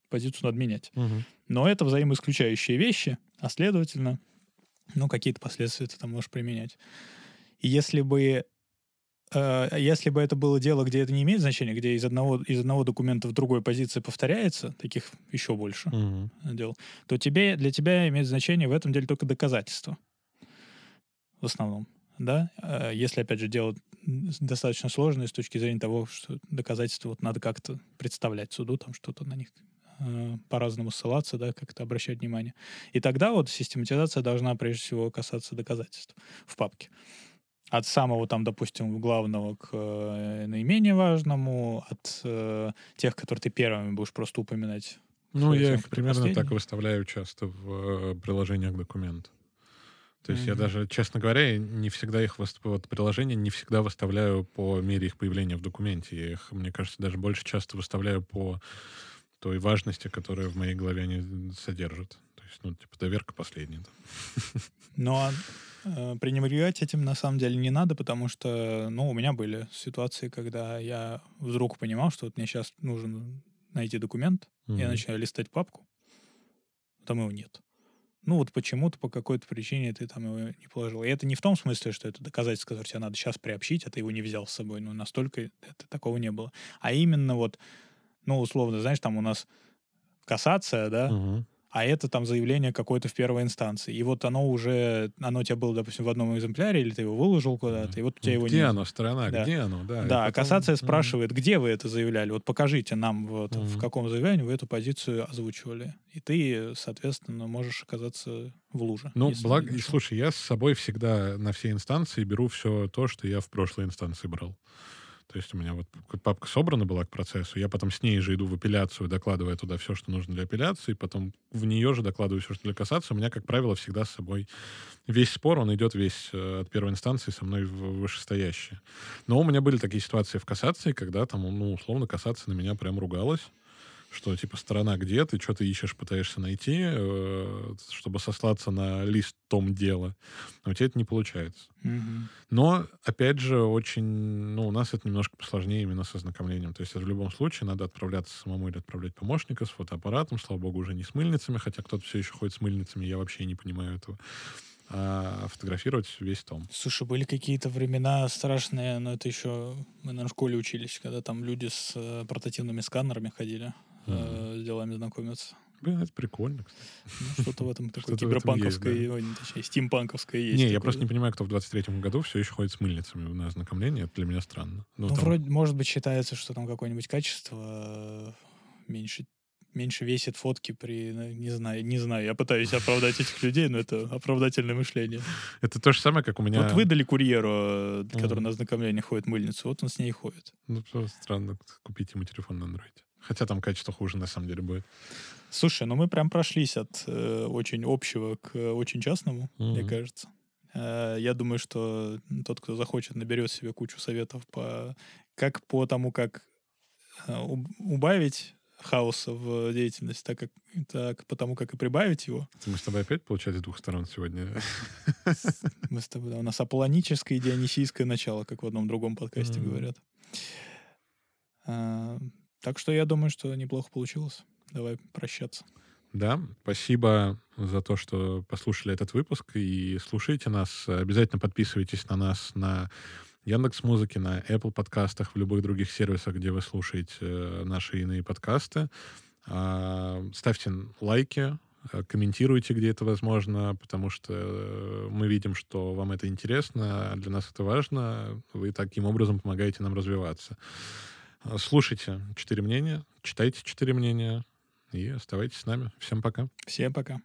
позицию надо менять. Мгм. Но это взаимоисключающие вещи, а следовательно, ну, какие-то последствия ты там можешь применять. И если бы если бы это было дело, где это не имеет значения, где из одного, из одного документа в другой позиции повторяется, таких еще больше Мгм. дел, то тебе, для тебя имеет значение в этом деле только доказательство. В основном. Да? Э, Если, опять же, дело достаточно сложное с точки зрения того, что доказательства вот надо как-то представлять суду, там что-то на них э, по-разному ссылаться, да, как-то обращать внимание. И тогда вот систематизация должна прежде всего касаться доказательств в папке. От самого там, допустим, главного к э, наименее важному, от э, тех, которые ты первыми будешь просто упоминать. Ну, я их примерно так последние. выставляю часто в э, приложениях к документу. То есть я Мгм. даже, честно говоря, я не всегда их выс- вот приложения не всегда выставляю по мере их появления в документе. Я их, мне кажется, даже больше часто выставляю по той важности, которая в моей голове они содержат. Есть, ну, типа, доверка последняя. да. Но э, пренебрегать этим на самом деле не надо, потому что, ну, у меня были ситуации, когда я вдруг понимал, что вот мне сейчас нужен найти документ, я Мгм. начинаю листать папку, там его нет. Ну, вот почему-то, по какой-то причине ты там его не положил. И это не в том смысле, что это доказательство, которое тебе надо сейчас приобщить, а ты его не взял с собой. Ну, настолько это, такого не было. А именно вот, ну, условно, знаешь, там у нас кассация, да, Мгм. А это там заявление какое-то в первой инстанции. И вот оно уже, оно у тебя было, допустим, в одном экземпляре, или ты его выложил куда-то, и вот у тебя его Где оно, сторона, Да. где оно? Да, Да, а потом- кассация спрашивает, где вы это заявляли? Вот покажите нам, вот, в Мгм. каком заявлении вы эту позицию озвучивали. И ты, соответственно, можешь оказаться в луже. Ну, благо, слушай, я с собой всегда на все инстанции беру все то, что я в прошлой инстанции брал. То есть у меня вот папка собрана была к процессу, я потом с ней же иду в апелляцию, докладывая туда все, что нужно для апелляции, потом в нее же докладываю все, что для кассации. У меня, как правило, всегда с собой весь спор, он идет весь э, от первой инстанции со мной в вышестоящее. Но у меня были такие ситуации в кассации, когда там, ну, условно, кассация на меня прям ругалась, что, типа, сторона где, ты что-то ищешь, пытаешься найти, э, чтобы сослаться на лист том дела, но у тебя это не получается. Мгм. Но, опять же, очень... Ну, у нас это немножко посложнее именно с ознакомлением. То есть в любом случае надо отправляться самому или отправлять помощника с фотоаппаратом, слава богу, уже не с мыльницами, хотя кто-то все еще ходит с мыльницами, я вообще не понимаю этого. А фотографировать весь том. Слушай, были какие-то времена страшные, но это еще мы, в школе учились, когда там люди с э, портативными сканерами ходили, э, с делами знакомиться. Блин, это прикольно. кстати. Ну, что-то в этом такое есть, киберпанковское, ой, точнее, стимпанковское есть. не, я просто да. не понимаю, кто в 23-м году все еще ходит с мыльницами на ознакомление. Это для меня странно. Ну, Ну, там- вроде, может быть, считается, что там какое-нибудь качество э, меньше, меньше весит фотки при... ну, Не знаю, не знаю. Я пытаюсь оправдать этих людей, но это оправдательное мышление. Это то же самое, как у меня... Вот выдали курьеру, э, который на ознакомление ходит мыльницу, вот он с ней ходит. Ну, просто странно купить ему телефон на Android. Хотя там качество хуже, на самом деле, будет. Слушай, ну мы прям прошлись от э, очень общего к э, очень частному, мне Мгм. кажется. Э, я думаю, что тот, кто захочет, наберет себе кучу советов по как по тому, как э, уб- убавить хаоса в деятельности, так как так по тому, как и прибавить его. Мы с тобой опять, получается, с двух сторон сегодня. Мы с тобой, да, у нас аполлоническое и дионисийское начало, как в одном другом подкасте говорят. Так что я думаю, что неплохо получилось. Давай прощаться. Да, спасибо за то, что послушали этот выпуск и слушайте нас. Обязательно подписывайтесь на нас на Яндекс Музыке, на Apple подкастах, в любых других сервисах, где вы слушаете э, наши иные подкасты. А, Ставьте лайки, э, комментируйте, где это возможно, потому что э, мы видим, что вам это интересно, а для нас это важно. Вы таким образом помогаете нам развиваться. А, Слушайте «Четыре мнения», читайте «Четыре мнения», и оставайтесь с нами. Всем пока. Всем пока.